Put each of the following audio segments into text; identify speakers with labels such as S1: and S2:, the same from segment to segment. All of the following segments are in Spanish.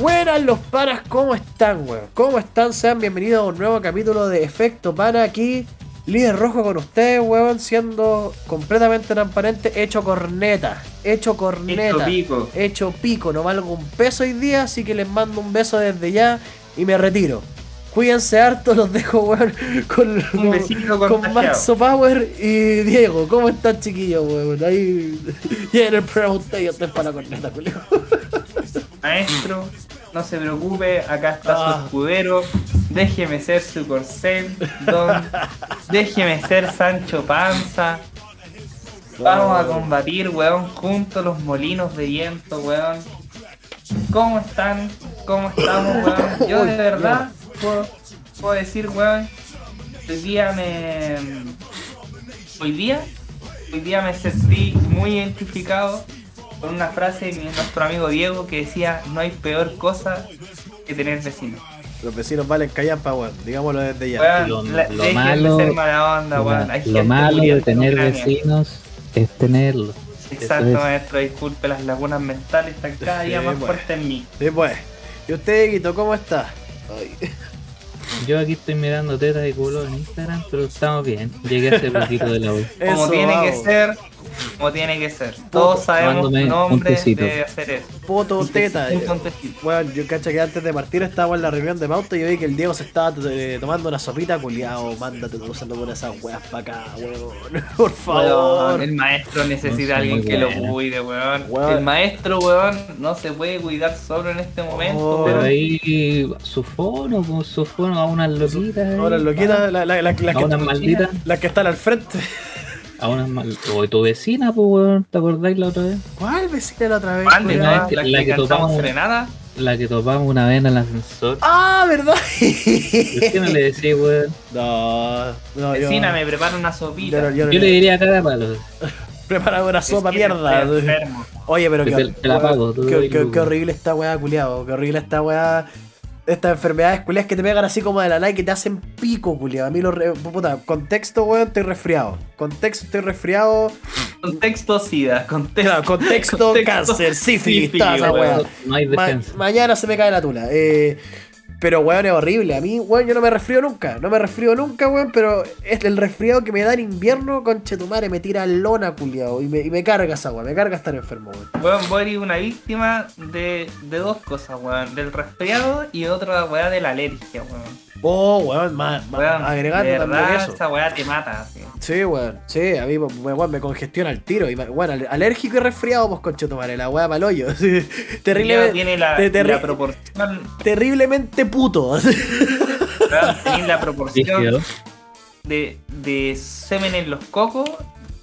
S1: Buenas los panas, ¿cómo están, weón? ¿Cómo están? Sean bienvenidos a un nuevo capítulo de Efecto Pana aquí. Líder rojo con ustedes, weón, siendo completamente transparente, hecho corneta. Hecho corneta.
S2: Hecho pico.
S1: Hecho pico, no valgo un peso hoy día, así que les mando un beso desde ya y me retiro. Cuídense harto, los dejo, weón, con. Maxo Power y Diego. ¿Cómo están, chiquillos, weón? Ahí lleguen el programa ustedes y yo estoy para la corneta, culio.
S2: Maestro, no se preocupe, acá está
S1: Ah.
S2: su escudero. Déjeme ser su corcel, don. Déjeme ser Sancho Panza. Vamos a combatir, weón, juntos los molinos de viento, weón. ¿Cómo están? ¿Cómo estamos, weón? Yo de verdad puedo, puedo decir, weón, hoy día me... Hoy día, hoy día me sentí muy identificado con una frase de nuestro amigo Diego que decía, no hay peor cosa que tener vecinos.
S1: Los vecinos valen callampa, weón. Digámoslo desde ya.
S3: Lo-
S2: la-
S3: lo
S2: dejen
S3: malo-
S2: de ser mala onda,
S3: Lo, malo de tener
S2: Ucrania.
S3: vecinos es tenerlos.
S2: Exacto,
S3: es.
S2: maestro, disculpe, las lagunas mentales están cada día
S1: Sí,
S2: más
S1: bueno.
S2: fuertes en mí.
S1: Sí, pues. ¿Y usted, Guito, cómo está? Ay.
S3: Yo aquí estoy mirando tetas y culo en Instagram, pero estamos bien. Llegué hace poquito de la U.
S2: Como tiene que ser, como tiene que ser. Todos sabemos nombres de hacer eso.
S1: Poto teta. Eh. Bueno, yo cacho que antes de partir estaba en la reunión de pauta y yo vi que el Diego se estaba eh, tomando una sopita culiao. Mándate usando por esas weas para acá, weón. Por favor.
S2: Weón, el maestro necesita
S3: No
S2: a
S3: sé,
S2: alguien que lo cuide, weón.
S1: Weón.
S2: El maestro, weón, no se puede cuidar solo en este momento,
S1: Oh.
S3: Pero ahí su fono, con su fono a unas loquitas.
S1: Ahora lo quita la, la, la, la
S3: A
S1: que,
S3: unas malditas.
S1: la que están al frente.
S3: A unas mal... O tu vecina, pues, weón. ¿Te acordáis la otra vez?
S1: ¿Cuál vecina la otra vez?
S2: Mande,
S3: la que-
S2: La
S3: la
S2: que
S3: que topamos-
S2: serenata.
S3: La que topamos una vez en el ascensor.
S1: Ah, ¿verdad?
S3: ¿Por qué no le decís, weón?
S1: No, no, yo,
S2: Vecina, me prepara una
S1: yo,
S2: sopita.
S1: yo no
S3: Yo le diría a cada palo.
S1: prepara una sopa mierda. Oye, pero
S3: Te-
S1: qué,
S3: te la pago, tú
S1: qué, qué- qué horrible esta weá, culiado. Qué horrible esta weá. Estas enfermedades culiadas que te pegan así como de la nada y que te hacen pico, culiado. A mí lo re- puta, contexto, weón, estoy resfriado. Contexto, estoy resfriado.
S2: Contexto SIDA, contexto,
S1: Claro, contexto, cáncer, sífilis, toda esa
S2: weón.
S3: No hay
S1: Ma- mañana se me cae la tula. Eh, pero, weón, es horrible. A mí, weón, yo no me resfrío nunca. No me resfrío nunca, weón, pero es el resfriado que me da en invierno, conchetumare, me tira lona, culiado. Y me, y me carga esa weá, me carga estar enfermo, weón.
S2: Weón, voy a ir una víctima de, de dos cosas, weón. Del resfriado y otra weá de la alergia, weón.
S1: Oh, weón, más,
S2: Weón,
S1: agregando
S2: de
S1: también
S2: verdad,
S1: eso.
S2: esa weá te mata, así.
S1: Sí, weón, sí, a mí me, weón, me congestiona el tiro. Y, weón, al- alérgico y resfriado, pues conchetumare, la weá pa'l hoyo. Sí, Terrible,
S2: tiene la,
S1: te- terri-
S2: la proporción,
S1: terriblemente puto.
S2: weón, tiene la proporción de, de semen en los cocos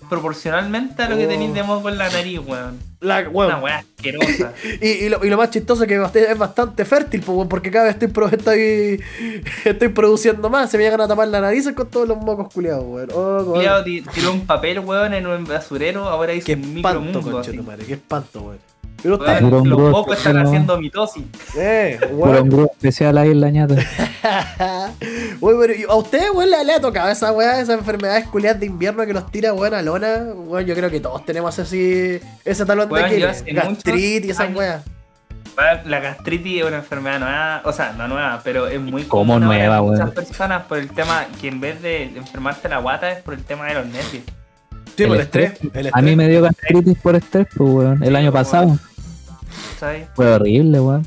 S2: proporcionalmente a lo que
S1: Oh.
S2: tenéis de moco en la nariz, weón.
S1: La, weón,
S2: Una weá asquerosa.
S1: Y, y lo, y lo más chistoso es que es bastante fértil, weón, porque cada vez estoy, pro- estoy, estoy produciendo más. Se me llegan a tapar la nariz con todos los mocos culiados, weón. Oh,
S2: tiró un papel, weón, en un basurero, ahora hizo
S1: Qué
S2: un
S1: espanto,
S2: micromundo. así.
S1: conchetumare, qué espanto, weón. Pero usted,
S2: los mocos están haciendo mitosis.
S1: eh,
S3: Puro
S1: weón.
S3: embrujo especial ahí en la ñata.
S1: Weón, pero, ¿y ¿A usted, weón, le, le ha tocado esa weá, esas enfermedades culiadas de invierno que los tira, weón, a lona? Weón, yo creo que todos tenemos así, ese talón de
S2: hace
S1: gastritis y esas weas.
S2: La gastritis es una enfermedad nueva, o sea, no nueva, pero es muy
S3: ¿Cómo
S2: común
S3: nueva,
S2: muchas
S3: weón?
S2: personas por el tema que en vez de enfermarte la guata es por el tema de los nervios.
S1: Sí,
S3: El
S1: por el estrés.
S3: estrés.
S1: El
S3: A mí
S1: estrés.
S3: me dio gastritis por estrés, pues, weón. El
S2: Sí,
S3: año
S2: weón.
S3: Fue horrible, weón.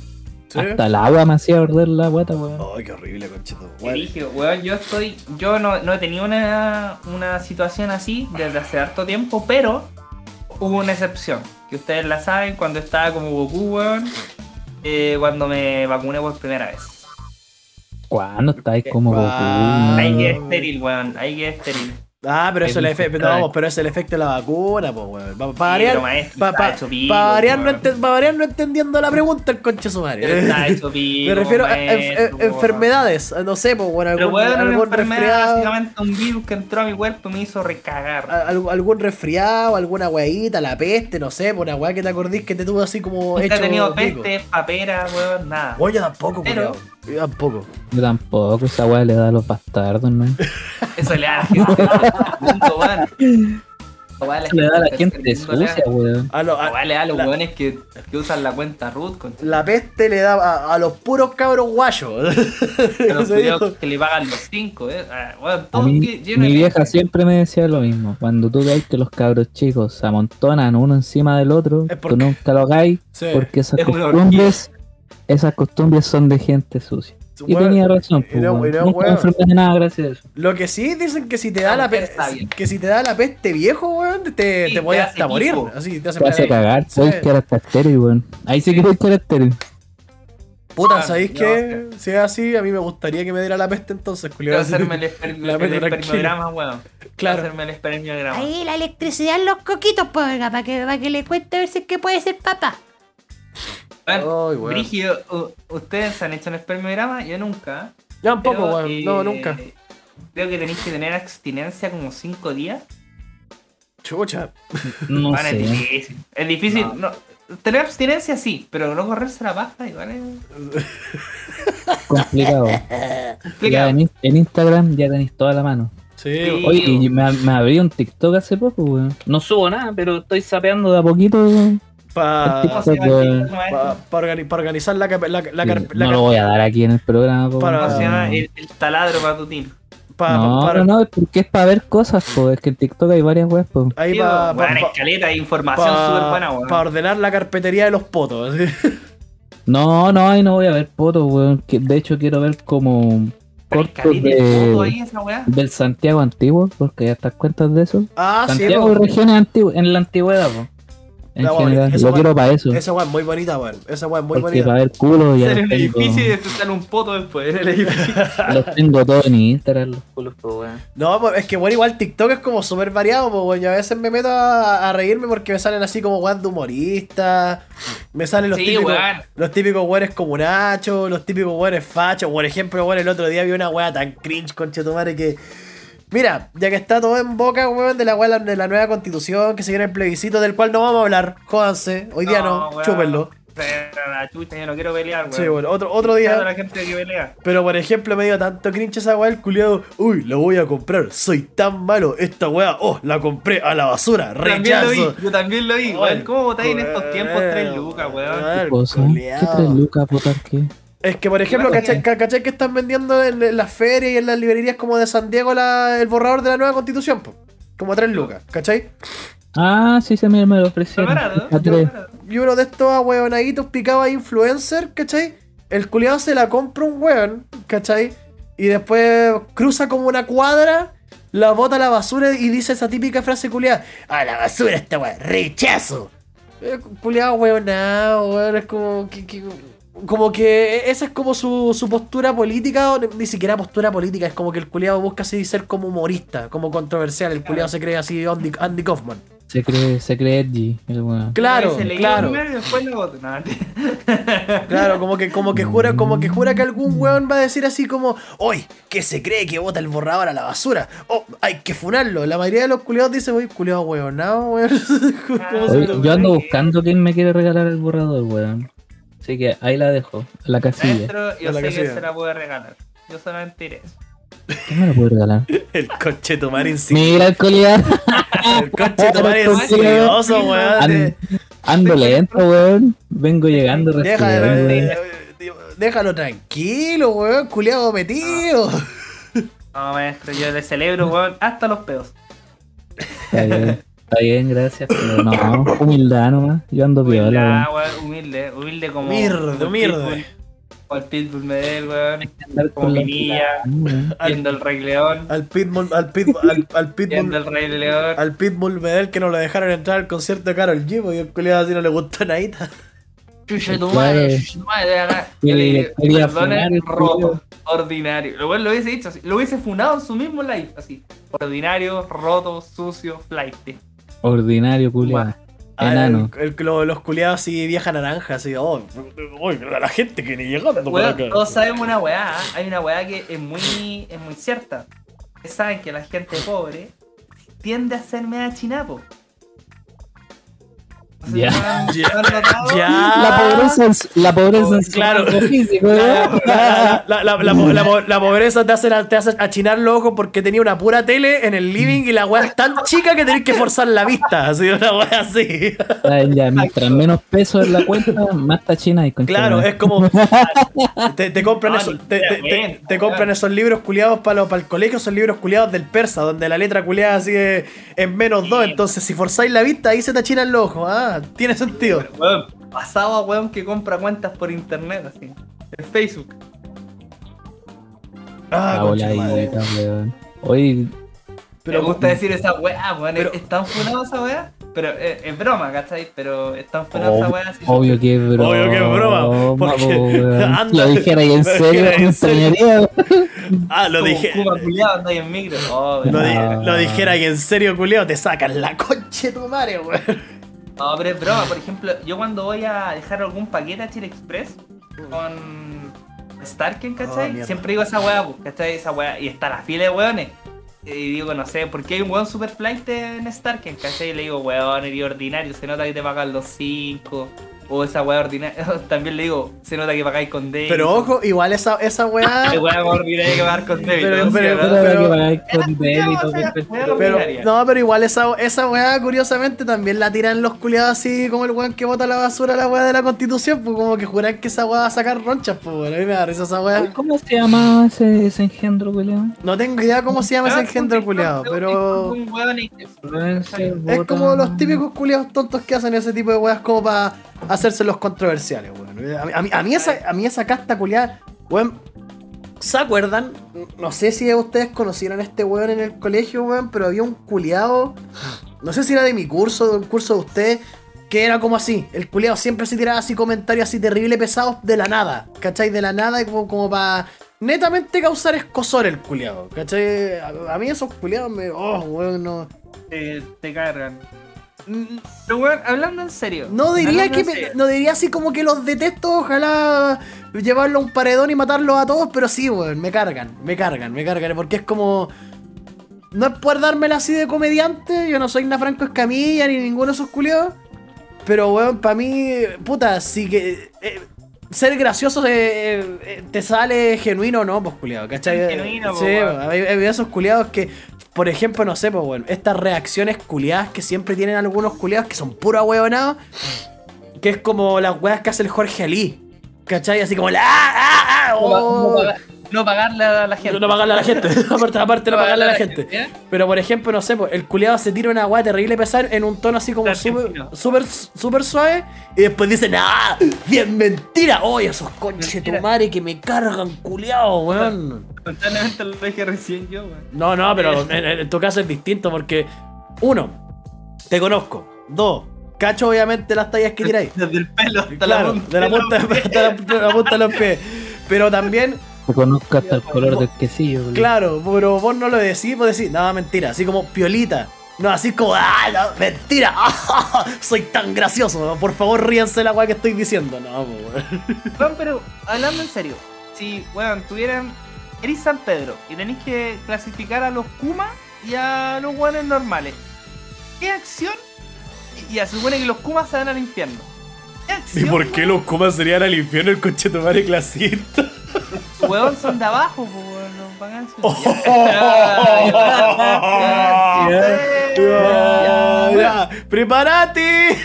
S1: Sí.
S3: Hasta el agua me hacía arder la guata, weón.
S1: Ay, qué horrible, conchito.
S2: Dije, weón, yo estoy, yo no, no he tenido una, una situación así desde hace harto tiempo, pero hubo una excepción, que ustedes la saben, cuando estaba como Goku, weón, eh, cuando me vacuné por primera vez.
S3: ¿Cuándo estáis como Goku?
S1: Ah.
S2: Ahí
S3: no?
S2: quedé estéril, weón, ahí quedé estéril.
S1: Ah, pero eso es el. No, pero es el efecto de la vacuna, pues, weón. Para variar,
S2: pero
S1: pa- pa- no ente- entendiendo la pregunta, el conche sumario.
S2: Pero está hecho pico,
S1: Me refiero a enf- enfermedades, no sé, pues, bueno,
S2: Pero
S1: algún,
S2: una
S1: algún
S2: enfermedad,
S1: resfriado.
S2: básicamente un virus que entró a mi cuerpo y me hizo recagar.
S1: a- algún- resfriado, alguna weadita, la peste, no sé, pues, una weá que te acordís que te tuvo así como
S2: Nunca
S1: hecho.
S2: he tenido
S1: pico.
S2: peste, papera, weón, nada.
S1: Oye, tampoco,
S2: Pero-
S1: culiao. Yo tampoco.
S3: Yo tampoco, esa weá le da a los bastardos, ¿no?
S2: Eso le da a la gente del mundo, weón. Weá,
S3: Eso le da a la gente sucia, weón.
S1: A lo- a-
S2: Weá, le da a los
S1: la-
S2: weones que, que usan la cuenta root
S1: la peste le da a, a los puros cabros guayos.
S2: los que le pagan los 5, eh. Ah, todo
S3: mí,
S2: que-
S3: mi
S2: de-
S3: vieja siempre me decía lo mismo. Cuando tú veis que los cabros chicos se amontonan uno encima del otro, tú nunca lo hagáis
S1: Sí.
S3: porque esas
S2: Es una
S3: costumbres, esas costumbres son de gente sucia. Y
S1: Bueno,
S3: tenía razón, pues,
S1: no- no,
S3: nunca me
S1: weón.
S3: enfermé de nada gracias a eso.
S1: Lo que sí dicen que si te da
S2: Ah,
S1: la
S2: está
S1: peste, que si te da la peste viejo, weón, te,
S2: Sí,
S1: te voy
S2: te
S1: hasta morir. Así te hace
S3: Te hace cagar, puedes quedar hasta estéril, weón. Ahí sí que puedes quedar estéril.
S1: Puta,
S2: Ah,
S1: ¿sabéis
S2: no,
S1: qué? Si es así, a mí me gustaría que me diera la peste entonces,
S2: Quiero
S1: culiado.
S2: hacerme el, esper-
S1: La
S2: el espermiograma, weón. Quiero
S1: Claro.
S2: hacerme el espermiograma.
S4: Ahí la electricidad en los coquitos, pues, para que, para que le cuente a ver si es que puede ser papá.
S1: Ay,
S2: Bueno, u- ustedes se han hecho un espermiograma, yo nunca.
S1: Ya un poco,
S2: pero,
S1: weón.
S2: eh,
S1: No, nunca.
S2: Creo que tenéis que tener abstinencia como 5 días.
S1: Chucha.
S3: No
S2: Bueno, es
S3: sé.
S2: difícil. Es difícil. No. Tener abstinencia sí, pero no correrse la paja igual es
S3: Complicado. Ya en, en Instagram ya tenéis toda la mano.
S1: Sí.
S3: Oye, y me, me abrí un TikTok hace poco, weón. No subo nada, pero estoy sapeando de a poquito. weón.
S1: Pa-
S2: ¿Cómo se llama el
S3: weón.
S2: TikTok, maestro?
S1: pa- pa organi- pa organizar la, la, la, carp- la
S3: no lo voy a dar aquí en el programa. po,
S1: Para-
S2: ¿Cómo se
S3: weón.
S2: llama? El, el taladro matutino.
S1: pa-
S3: no,
S1: para-
S3: no, no, es porque es para ver cosas, pues. Es que en TikTok hay varias weas, pues.
S1: Ahí
S2: Sí,
S1: para
S2: weón, escaleta de información súper buena, weón.
S1: ordenar la carpetería de los potos. así.
S3: No, no, ahí no voy a ver fotos, weón. de hecho, quiero ver como
S2: Hay
S3: cortos
S2: de ahí, esa weá.
S3: del Santiago antiguo, porque ya estás cuentas de eso.
S1: Ah, sí,
S3: Santiago
S1: po.
S3: y regiones antiguas, en la antigüedad, pues. En general,
S1: eso va-
S3: quiero para eso.
S1: Esa weá es muy bonita, weón. Esa weá es muy
S3: porque
S1: bonita.
S3: para ver culo
S2: en el
S3: tengo,
S2: edificio y sale un poto después en el edificio.
S3: los tengo todos en Instagram, los culos, pues, weón.
S1: No, es que bueno, igual TikTok es como súper variado, pues weón. Yo a veces me meto a, a reírme porque me salen así como weón de humorista. Me salen los
S2: Sí,
S1: típicos.
S2: weón.
S1: Los típicos weones como Nacho, los típicos weones fachos. Por ejemplo, weón, el otro día vi una weá tan cringe, conchetumare, que. Mira, ya que está todo en boca, weón, de la weá de la nueva constitución, que se viene el plebiscito, del cual no vamos a hablar. Jódanse, hoy día no,
S2: weón.
S1: chúpenlo.
S2: Pero la chucha, yo no quiero pelear, weón.
S1: Sí, bueno, otro, otro día.
S2: a la gente que pelea.
S1: Pero por ejemplo, me dio tanto cringe esa weá el culiado. Uy, lo voy a comprar. Soy tan malo. Esta weá, oh, la compré a la basura.
S2: Yo también lo
S1: Rechazo.
S2: vi, yo también lo vi, weón. ¿Cómo votáis en estos tiempos tres lucas, weón?
S3: ¿Qué
S1: culiao.
S3: tres lucas, votar qué?
S1: Es que, por ejemplo, ¿cachai,
S2: que-
S1: cachai que están vendiendo en, las ferias y en las librerías como de San Diego la- el borrador de la nueva constitución? po? Como a 3 lucas, ¿cachai?
S3: Ah, sí, se me, me lo ofrecieron. tres.
S1: Y uno de estos ahueonaditos picados a influencer, ¿cachai? El culiado se la compra un weón, ¿cachai? Y después cruza como una cuadra, la bota a la basura y dice esa típica frase culiada: ¡A la basura esta weón! ¡Rechazo! Eh, Culiado weonado, weón, es como que, que- como que esa es como su, su postura política, o ni siquiera postura política, es como que el culiado busca así ser como humorista, como controversial, el culiado se cree así Andy, Andy Kaufman.
S3: Se cree, se cree edgy, el weón.
S1: Claro,
S2: Se
S1: claro.
S2: primero y después lo voto. No.
S1: Claro, como que, como que jura, como que jura que algún weón va a decir así como, hoy, que se cree que bota el borrador a la basura, oh, hay que funarlo. La mayoría de los culiados dicen, uy, culiado weón. ¿Cómo se
S3: Oye,
S1: te
S3: yo ando buscando quién me quiere regalar el borrador, weón. Así que ahí la dejo, la casilla.
S2: Maestro, yo
S1: A la
S2: sé que se la puede regalar. Yo solamente diré eso.
S3: ¿Quién me lo puede regalar?
S1: El coche tu madre insi-
S3: Mira el collar.
S1: El coche
S3: el
S1: insidioso, weón.
S3: Ando, ando lento, weón. Vengo llegando
S1: Deja
S3: resfriado,
S1: de-
S3: weón.
S1: de- déjalo tranquilo, weón, culiado metido.
S2: No, maestro, yo le celebro, weón, hasta los pedos.
S3: Está bien, está bien, gracias. Pero no, humildad nomás. Yo ando piola,
S2: Humildad,
S3: weón.
S2: weón, humilde, humilde como.
S1: Humilde, humilde.
S2: Pitbull, el Pitbull Medel, weón.
S3: Andar
S2: Como Pinilla,
S3: weón.
S1: Al-
S2: viendo el Rey León.
S1: Al pitbull, al pitbull, al, al
S2: el
S1: pitbull,
S2: Rey León.
S1: al pitbull Medel que no lo dejaron entrar al concierto de Carol G, porque el culiado así no le gustó nadita.
S2: Chucha tu madre, chucha tu madre, Yo le dije, roto, ordinario. Lo cual lo hubiese dicho así. Lo hubiese funado en su mismo live, así. Ordinario, roto, sucio, flight.
S3: Ordinario, culiado.
S1: Ah,
S3: Enano.
S1: el- el- lo- los culiados así, vieja naranja, así, oh, uy, la gente que ni llegando
S2: Weón,
S1: acá.
S2: todos sabemos una weá. ¿ah? Hay una weá que es muy, es muy cierta. Saben que la gente pobre tiende a ser media chinapo.
S3: Ya. La pobreza es la pobreza es
S1: Claro. La, pobreza te hace, te hace achinar los ojos porque tenía una pura tele en el living y la weá es tan chica que tenés que forzar la vista. Así, una weá así.
S3: Ya, mientras menos peso en la cuenta, más tachina y con
S1: Claro, es como. Te, te compran,
S2: No,
S1: esos, te, te- te-
S2: siquiera,
S1: te compran
S2: claro.
S1: esos libros culiados para, para el colegio, esos libros culiados del persa, donde la letra culiada así es en menos dos. Entonces, si forzáis la vista, ahí se te achinan los ojos. Ah, tiene sentido.
S2: Pero, weón, pasado a weón que compra cuentas por internet, así. En Facebook.
S1: Ah,
S3: Ah, hola,
S1: madre.
S3: weón. Oye,
S2: Pero me gusta decir esa weá, weón.
S1: Pero-
S2: Es tan funada esa weá. Pero eh, es broma, ¿cachai? Pero es tan funada esa weá. así.
S3: obvio que es broma.
S1: Obvio que es broma, porque- anda-
S3: Lo dijera ahí en serio,
S1: ahí en serio. Ah, lo dije.
S2: Cuba culiado, anda ahí en micro. Oh,
S1: Lo, di-
S3: Ah.
S1: lo dijera y en serio, culiao, te sacan la concha de tu madre, weón.
S2: No, pero es broma. Por ejemplo, yo cuando voy a dejar algún paquete a Chile Express con Starken,
S1: Oh,
S2: ¿cachai?
S1: mierda.
S2: Siempre digo esa weá, pues, ¿cachai? Esa weá. Y está la fila de weones. Y digo, no sé, ¿por qué hay un weón super flight en Starken? ¿cachai? Y le digo, weón, eres ordinario, se nota que te pagan los 5. O esa weá ordinaria. También le digo, se nota que pagáis con débito.
S1: Pero ojo, igual esa, esa weá.
S2: Weá ordinaria que pagar con débito.
S1: Pero- pero-.
S3: Pero,
S1: pero- Pero, no, pero igual esa, esa weá, curiosamente, también la tiran los culiados así como el weón que bota la basura a la weá de la constitución, pues como que juran que esa weá va a sacar ronchas, pues bueno, a mí me da risa esa weá.
S3: ¿Cómo se llama ese, ese engendro, weón?
S1: No tengo idea cómo se llama ese
S2: Ah,
S1: engendro culiado, pero es como los típicos culiados tontos que hacen ese tipo de weas como para hacerse los controversiales, weón. A mí, esa, a mí esa casta culiada, weón. ¿Se acuerdan? No sé si ustedes conocieron a este weón en el colegio, weón, pero había un culiado, no sé si era de mi curso, de un curso de ustedes, que era como así. El culiado siempre se tiraba así comentarios así terrible pesados de la nada, ¿cachai? De la nada, como, como para netamente causar escosor el culiado, ¿cachai? A, mí esos culiados me. Oh, weón, no.
S2: te, te cargan. Pero hablando en serio.
S1: No diría que me- no diría así como que los detesto, ojalá llevarlo a un paredón y matarlos a todos, pero sí, weón, me cargan, me cargan, me cargan, porque es como no es por dármela así de comediante, yo no soy una Franco Escamilla ni ninguno de esos culiados, pero weón, para mí, puta, sí que eh, ser gracioso eh, eh, te sale genuino o no, pues culiado, ¿cachai?
S2: Genuino,
S1: sí,
S2: po, weón.
S1: hay, hay esos culiados que, por ejemplo, no sé, pues bueno, estas reacciones culiadas que siempre tienen algunos culiados que son puro huevonados, que es como las weas que hace el Jorge Ali. ¿Cachai? Así como la. ¡Ah! ¡Ah! ¡Ah! oh.
S2: No pagarle a la gente.
S1: No pagarle a la gente. aparte, aparte no pagarle a la gente. Pero por ejemplo, no sé, pues, el culiado se tira una weá terrible pesar en un tono así como súper súper suave y después dicen, ¡ah! ¡Bien mentira! ¡Oye, esos conches de tu madre que me cargan, culiado, weón!
S2: Lamentablemente lo dije recién yo, weón.
S1: No, no, pero en, tu caso es distinto porque, uno, te conozco. Dos, cacho obviamente las tallas que tiráis.
S2: Desde el pelo hasta
S1: Claro,
S2: la punta.
S1: de la punta de los pies. Pero también,
S3: Te conozco hasta el color del quesillo, weón.
S1: claro, pero vos no lo decís, vos decís, no, mentira, así como piolita. No, así como, ah, no, mentira, soy tan gracioso, por favor ríanse la weá que estoy diciendo. No. Weón,
S2: pero hablando en serio, si, weón, tuvieran. Eres San Pedro y tenéis que clasificar a los Kuma y a los weones normales. ¿Qué acción? Y ya, se supone que los Kumas se van al infierno. ¿Qué acción?
S1: qué los comas serían al infierno el coche tomar clasista?
S2: Weón son de abajo, pues, los pagan su-
S1: ¡Prepárate!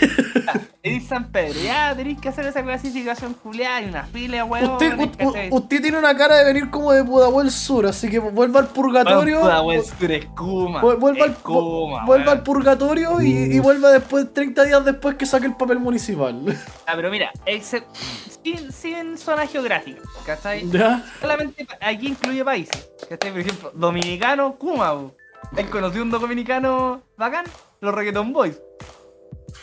S2: Eres San Pedro, ya tenéis que hacer esa clasificación culiada y una fila, weón.
S1: Usted, u- u- usted tiene una cara de venir como de Pudahuel Sur, así que vuelva al purgatorio.
S2: weón, tú eres Kuma.
S1: vu- vuelva al,
S2: es Kuma,
S1: vuelva al purgatorio y, y vuelva después, 30 días después que saque el papel municipal.
S2: Ah, pero mira, exe- sin, sin zona geográfica, ¿cachai?
S1: ¿Ya?
S2: Solamente aquí incluye países, ¿cachai? Por ejemplo, dominicano, Kuma. ¿Has conocido un dominicano bacán? Los Reggaeton Boys.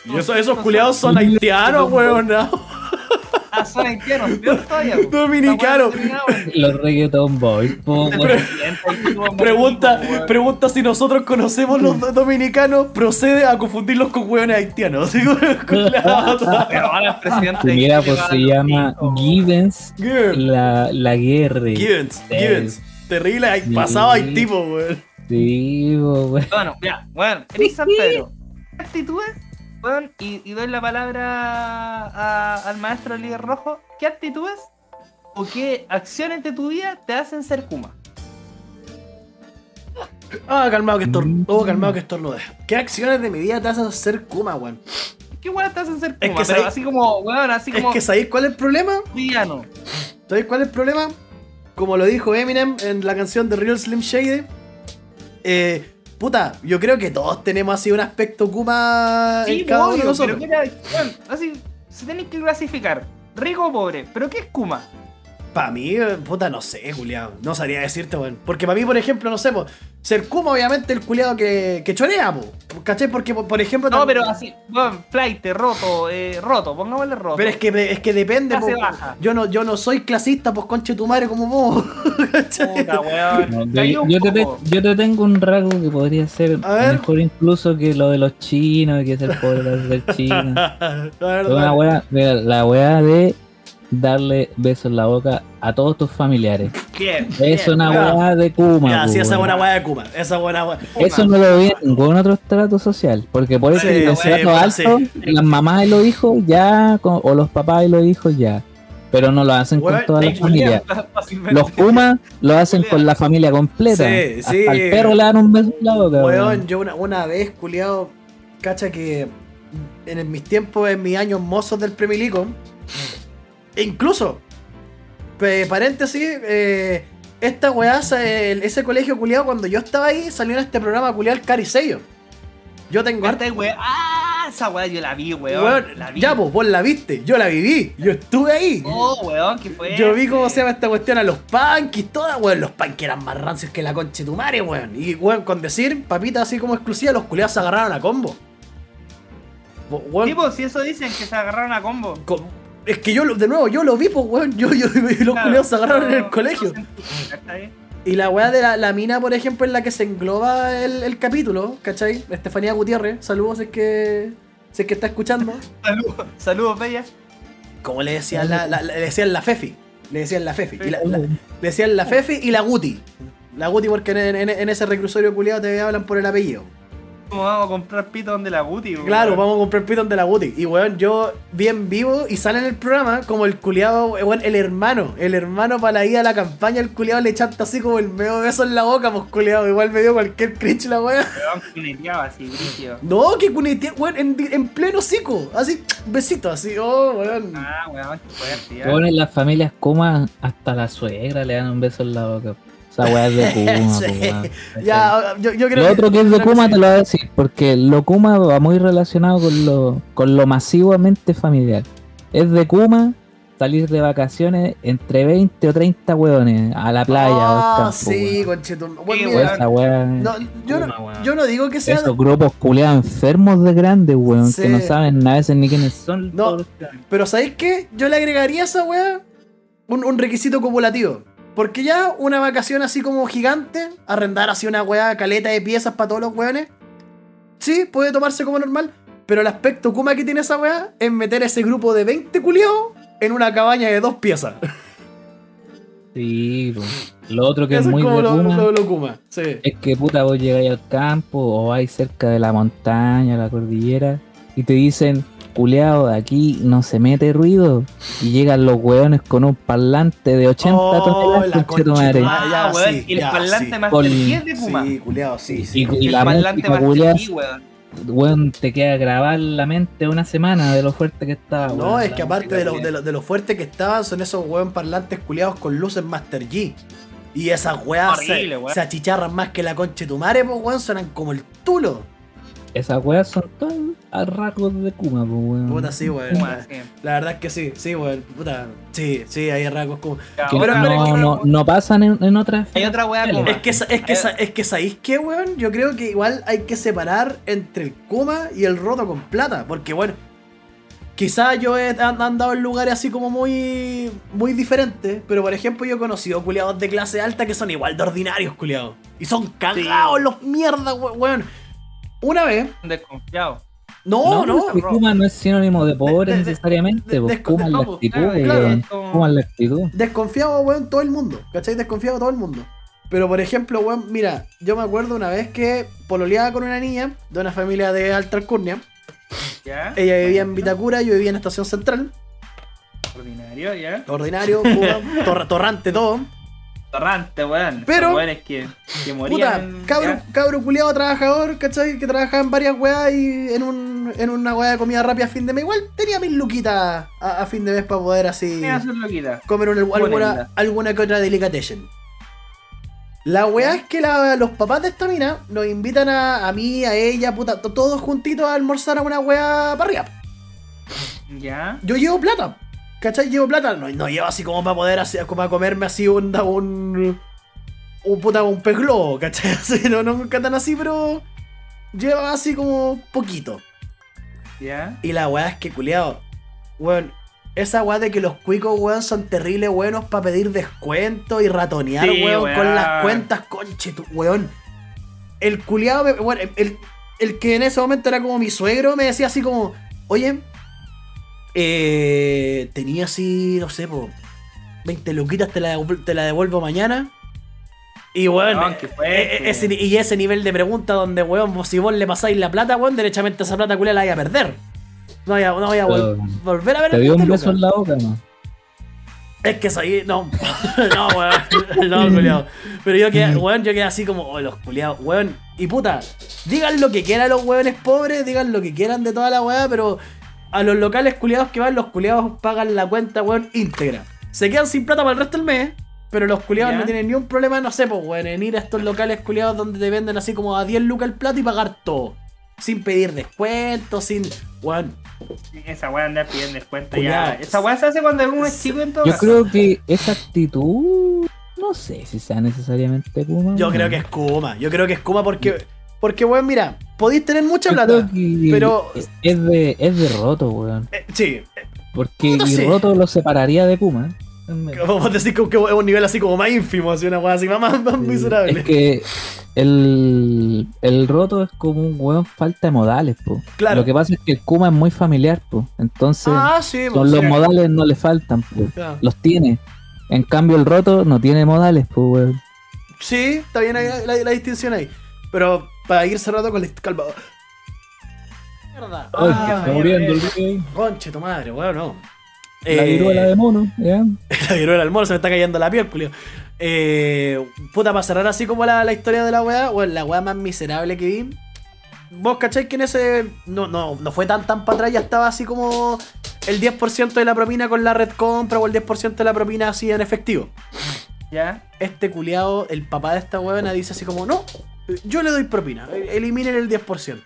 S1: Y eso- esos culiados son haitianos, weón. ¿no?
S2: Ah, son haitianos. Todavía, po.
S1: Dominicano.
S2: Esta weá no terminaba,
S3: Los reggaeton boys,
S1: Pregunta, pregunta si nosotros conocemos los do- dominicanos, procede a confundirlos con hueones haitianos.
S3: Mira, pues se llama
S1: Gibbons,
S3: la, la guerra.
S1: Gibbons. Gibbons. Terrible, pasaba Haití, weón.
S3: Sí, weón.
S2: Bueno, ya, bueno, eres San Pedro. ¿Qué actitudes y, y doy la palabra a- al maestro líder rojo. ¿Qué actitudes o qué acciones de tu vida te hacen ser Kuma?
S1: Ah, calmado que estornude. Oh, calmado que estornude. ¿Qué acciones de mi vida te hacen ser Kuma, weón?
S2: ¿Qué weón te hacen ser
S1: Es
S2: Kuma?
S1: que
S2: Pero
S1: sabes-
S2: así como, weón, así
S1: Es
S2: como
S1: que ¿sabéis cuál es el problema?
S2: villano.
S1: ¿Sabéis cuál es el problema? Como lo dijo Eminem en la canción de Real Slim Shady. Eh, puta, yo creo que todos tenemos así un aspecto Kuma
S2: Sí,
S1: en cada uno de nosotros.
S2: pero mira, weón, así, si tenéis que clasificar, rico o pobre, ¿pero qué es Kuma?
S1: Para mí, eh, puta, no sé, culiado. No sabría decirte, weón. Porque para mí, por ejemplo, no sé, po, ser Kuma, obviamente, el culiado que, que chorea, po. ¿Cachai? Porque, por ejemplo.
S2: No, pero así, weón, flight, roto, eh, roto, pongámosle roto.
S1: Pero es que, es que depende, po.
S2: baja.
S1: Yo no, yo no soy clasista, pues conche tu madre como vos. ¿cachai?
S2: Puta, weón.
S3: No, yo, te,
S2: poco.
S3: yo te tengo un rasgo que podría ser
S1: A ver.
S3: mejor incluso que lo de los chinos, que ser pobre del chino.
S1: La
S3: Es
S1: verdad.
S3: una wea, mira, la wea de darle besos en la boca a todos tus familiares.
S2: Bien,
S3: Es una wea de Kuma.
S1: Ya, sí, esa
S3: weón.
S1: buena weá de Kuma. Esa buena weá.
S3: Eso no lo vi en ningún otro estrato social. Porque por eso en el estrato alto, las mamás y los hijos ya, o los papás y los hijos ya. Pero no lo hacen con toda la familia. Los Kuma lo hacen con la familia completa.
S1: Sí,
S3: al perro le dan un beso en la boca.
S1: Yo una, una vez, culiado, cacha que en mis tiempos, en mis años mozos del Premilico, e incluso, pe- paréntesis, eh, esta weá, ese colegio culiado, cuando yo estaba ahí, salió en este programa culiado el Caricello. Yo tengo. Harta,
S2: weón. Ah, esa weá yo la vi, weón.
S1: Weón,
S2: la vi.
S1: ya, pues, vos la viste, yo la viví, yo estuve ahí.
S2: Oh, weón, ¿qué fue?
S1: Yo vi cómo se llama esta cuestión a los punkis, todas, weón. Los punkis eran más rancios que la concha de tu madre, weón. Y, weón, con decir, papita, así como exclusiva, los culiados se agarraron a combo. Bo- Weón,
S2: Tipo, si eso dicen que se agarraron a combo.
S1: con- es que yo, de nuevo, yo lo vi, pues, weón. Yo, yo, los
S2: Claro,
S1: culiados se agarraron en el colegio. Y la weá de la, la mina, por ejemplo, en la que se engloba el, el capítulo, ¿cachai? Estefanía Gutiérrez, saludos, si es que, si es que está escuchando.
S2: Saludos, saludos, bella.
S1: Como le decían la, la- le decían la Fefi. Le decían la Fefi. Y la- la- le decían la Fefi y la Guti. La Guti porque en, en- en ese reclusorio culiado te hablan por el apellido.
S2: ¿Cómo vamos a comprar pito donde la Guti, weón?
S1: Claro, vamos a comprar pitón de la Guti. Y weón, yo bien vivo y sale en el programa como el culiado, weón, el hermano. El hermano para la ida a la campaña, el culiado le chanta así como el medio beso en la boca, pues culiado. Igual me dio cualquier cringe la weá.
S2: Weón, cuneteaba así, brígido.
S1: No, que cunete, weón, en, en pleno cico. Así, besito, así, oh, weón.
S2: Ah, weón, qué fuerte, ya.
S3: Weón, en las familias Kuma, hasta la suegra le dan un beso en la boca. Esa weá es de Kuma,
S1: Sí.
S3: po, weón.
S1: Ya, yo, yo creo
S3: Lo otro que es de Kuma te lo voy a decir, porque lo Kuma va muy relacionado con lo, con lo masivamente familiar. Es de Kuma salir de vacaciones entre 20 o 30 hueones a la playa
S1: Ah,
S3: campo.
S1: sí.
S2: Sí,
S1: Bueno,
S3: O
S1: mira,
S3: esa weá-
S1: no, yo,
S3: Kuma,
S1: no,
S3: weón.
S1: yo no digo que sea.
S3: Esos grupos culeados enfermos de grandes, weón,
S1: Sí.
S3: que no saben a veces ni quiénes son.
S1: No. Pero ¿sabéis qué? Yo le agregaría a esa weá un, un requisito cumulativo. Porque ya una vacación así como gigante, arrendar así una weá caleta de piezas para todos los weones, sí, puede tomarse como normal. Pero el aspecto Kuma que tiene esa weá es meter a ese grupo de 20 culiados en una cabaña de dos piezas.
S3: Sí, po. lo otro que
S1: Eso
S3: es muy
S1: como lo,
S3: Kuma
S1: lo- lo Kuma. Sí.
S3: es que puta vos llegáis al campo o vais cerca de la montaña, la cordillera, y te dicen, culeado, aquí no se mete ruido. Y llegan los hueones con un parlante de 80
S1: Oh,
S3: toneladas,
S1: concha
S2: Ah,
S1: ya,
S2: weón,
S1: sí,
S2: y el
S1: ya,
S2: parlante
S1: sí.
S2: más
S3: Con-
S2: 10 de Kuma.
S1: Sí, culiado, sí,
S3: Y,
S1: sí.
S3: y
S2: el
S3: la
S2: parlante más
S3: culiao,
S2: weón.
S3: weón, te queda grabada en la mente una semana de lo fuerte que estaba.
S1: No,
S3: weón,
S1: es que aparte de lo, de, lo, de lo fuerte que estaban, son esos weón parlantes culiados con luces Master G. Y esas weas se,
S2: Horrible, weón.
S1: se achicharran más que la concha de tu madre, pues weón, suenan como el tulo.
S3: Esas weas son todas a rasgos de Kuma, pues, weón.
S1: Puta, sí, weón.
S2: Kuma,
S1: La,
S2: sí.
S1: la verdad es que sí, sí, weón. Puta, sí, sí, hay rasgos como.
S2: Ya,
S3: Que
S1: Pero-
S2: otra-
S1: pero es
S3: no,
S1: que-
S3: no, no pasan en, en otras.
S2: Hay otra weá Kuma.
S1: Es que, sa- es, que, sa- es que sabéis qué, weón. Yo creo que igual hay que separar entre el Kuma y el roto con plata. Porque, bueno, quizás yo he andado en lugares así como muy muy diferentes. Pero, por ejemplo, yo he conocido culiados de clase alta que son igual de ordinarios, culiados. Y son cagados los mierdas, we- weón. Una vez.
S2: Desconfiado.
S1: No, no.
S3: Kuma no es sinónimo de pobre
S1: De- de-
S3: necesariamente,
S1: de-
S3: pues
S1: de-
S3: Kuma es la
S2: no, pues,
S3: actitud,
S2: claro,
S1: claro,
S3: weón.
S2: es como-
S3: Kuma es la actitud.
S1: Desconfiado, weón, todo el mundo. ¿Cachai? Desconfiado todo el mundo. Pero por ejemplo, weón, mira, yo me acuerdo una vez que pololeaba con una niña de una familia de alta alcurnia.
S2: ¿Ya?
S1: Ella vivía en Vitacura, yo vivía en Estación Central.
S2: Ordinario, ¿ya?
S1: Ordinario, Cuba, tor- torrante, todo.
S2: Torrante, weón.
S1: Pero-
S2: Esos weones que, que
S1: Puta, cabro, culiado trabajador, ¿cachai? Que trabajaba en varias weas y en, un, en una wea de comida rápida a fin de mes. Igual tenía mis luquitas a, a fin de mes para poder así comer una- alguna, alguna que otra delicatessen. La weá es que la- los papás de esta mina nos invitan a, a mí, a ella, puta, to- todos juntitos a almorzar a una weá para arriba.
S2: ¿Ya?
S1: Yo llevo plata. ¿Cachai? Llevo plata. No, no llevo así como para poder así, como para comerme así un. un. un puta un pez globo, ¿cachai? Así, no, no tan así, pero. Lleva así como poquito.
S2: ¿Ya?
S1: Y la weá es que culiado. Weón. Esa weá de que los cuicos, weón, son terribles buenos para pedir descuento y ratonear,
S2: Sí,
S1: weón, con
S2: weón.
S1: las cuentas, conche, tu, weón. El culiado, bueno, el, el que en ese momento era como mi suegro, me decía así como, oye, eh, tenía así, no sé, po, 20 luquitas, te la, te la devuelvo mañana. Y weón, eh, eh, ese- y ese nivel de pregunta donde, weón, si vos le pasáis la plata, weón, derechamente esa plata culia la vais a perder. No voy a, no voy a vol- volver a ver
S3: Te dio un
S1: 20
S3: beso en la boca, ¿no?
S1: Es que soy. No, no, weón. No, culiao. Pero yo quedé, weón, yo quedé así como, oh, los culiados, weón. Y puta, digan lo que quieran los weones pobres, digan lo que quieran de toda la weá, pero a los locales culiados que van, los culiados pagan la cuenta, weón, íntegra. Se quedan sin plata para el resto del mes, pero los culiados
S2: Ya.
S1: no tienen ni un problema, no sé, pues, weón, en ir a estos locales culiados donde te venden así como a 10 lucas el plato y pagar todo. Sin pedir descuento, sin. Weón,
S2: Esa weá andar pidiendo descuento ya. Esa weá se hace cuando uno es chico en todo
S3: Yo
S2: caso.
S3: creo que esa actitud. No sé si sea necesariamente Kuma.
S1: yo creo que es Kuma. Yo creo que es Kuma porque. Porque, weón, mira, podéis tener mucha plata. pero-
S3: Es de, es de roto, weón.
S1: Eh, sí,
S3: Porque
S1: sí.
S3: roto lo separaría de Kuma.
S1: Vamos a decir que es un nivel así como más ínfimo, así una weá así más, más, más miserable.
S3: Es que el, el roto es como un weón falta de modales, po.
S1: Claro.
S3: Lo que pasa es que el Kuma es muy familiar, po. Entonces,
S1: ah, sí,
S3: son los modales no le faltan, po. Los tiene. En cambio, el roto no tiene modales, po, weón.
S1: Sí, está bien ahí la, la distinción ahí. Pero para ir cerrando con la calma. Mierda.
S3: Ay,
S1: Ah,
S3: está muriendo el
S1: conche tu madre, weón, no.
S3: La
S1: Eh,
S3: viruela de mono, ¿ya?
S1: la viruela del mono se me está cayendo la piel, culio. Eh, puta, para cerrar así como la, la historia de la weá, weón, la weá más miserable que vi. Vos cacháis que en ese. No, no, no fue tan tan para atrás, ya estaba así como el 10% de la propina con la red compra o el 10% de la propina así en efectivo.
S2: ¿Ya?
S1: Este culiado, el papá de esta huevona, dice así como: No, yo le doy propina, eliminen el 10%.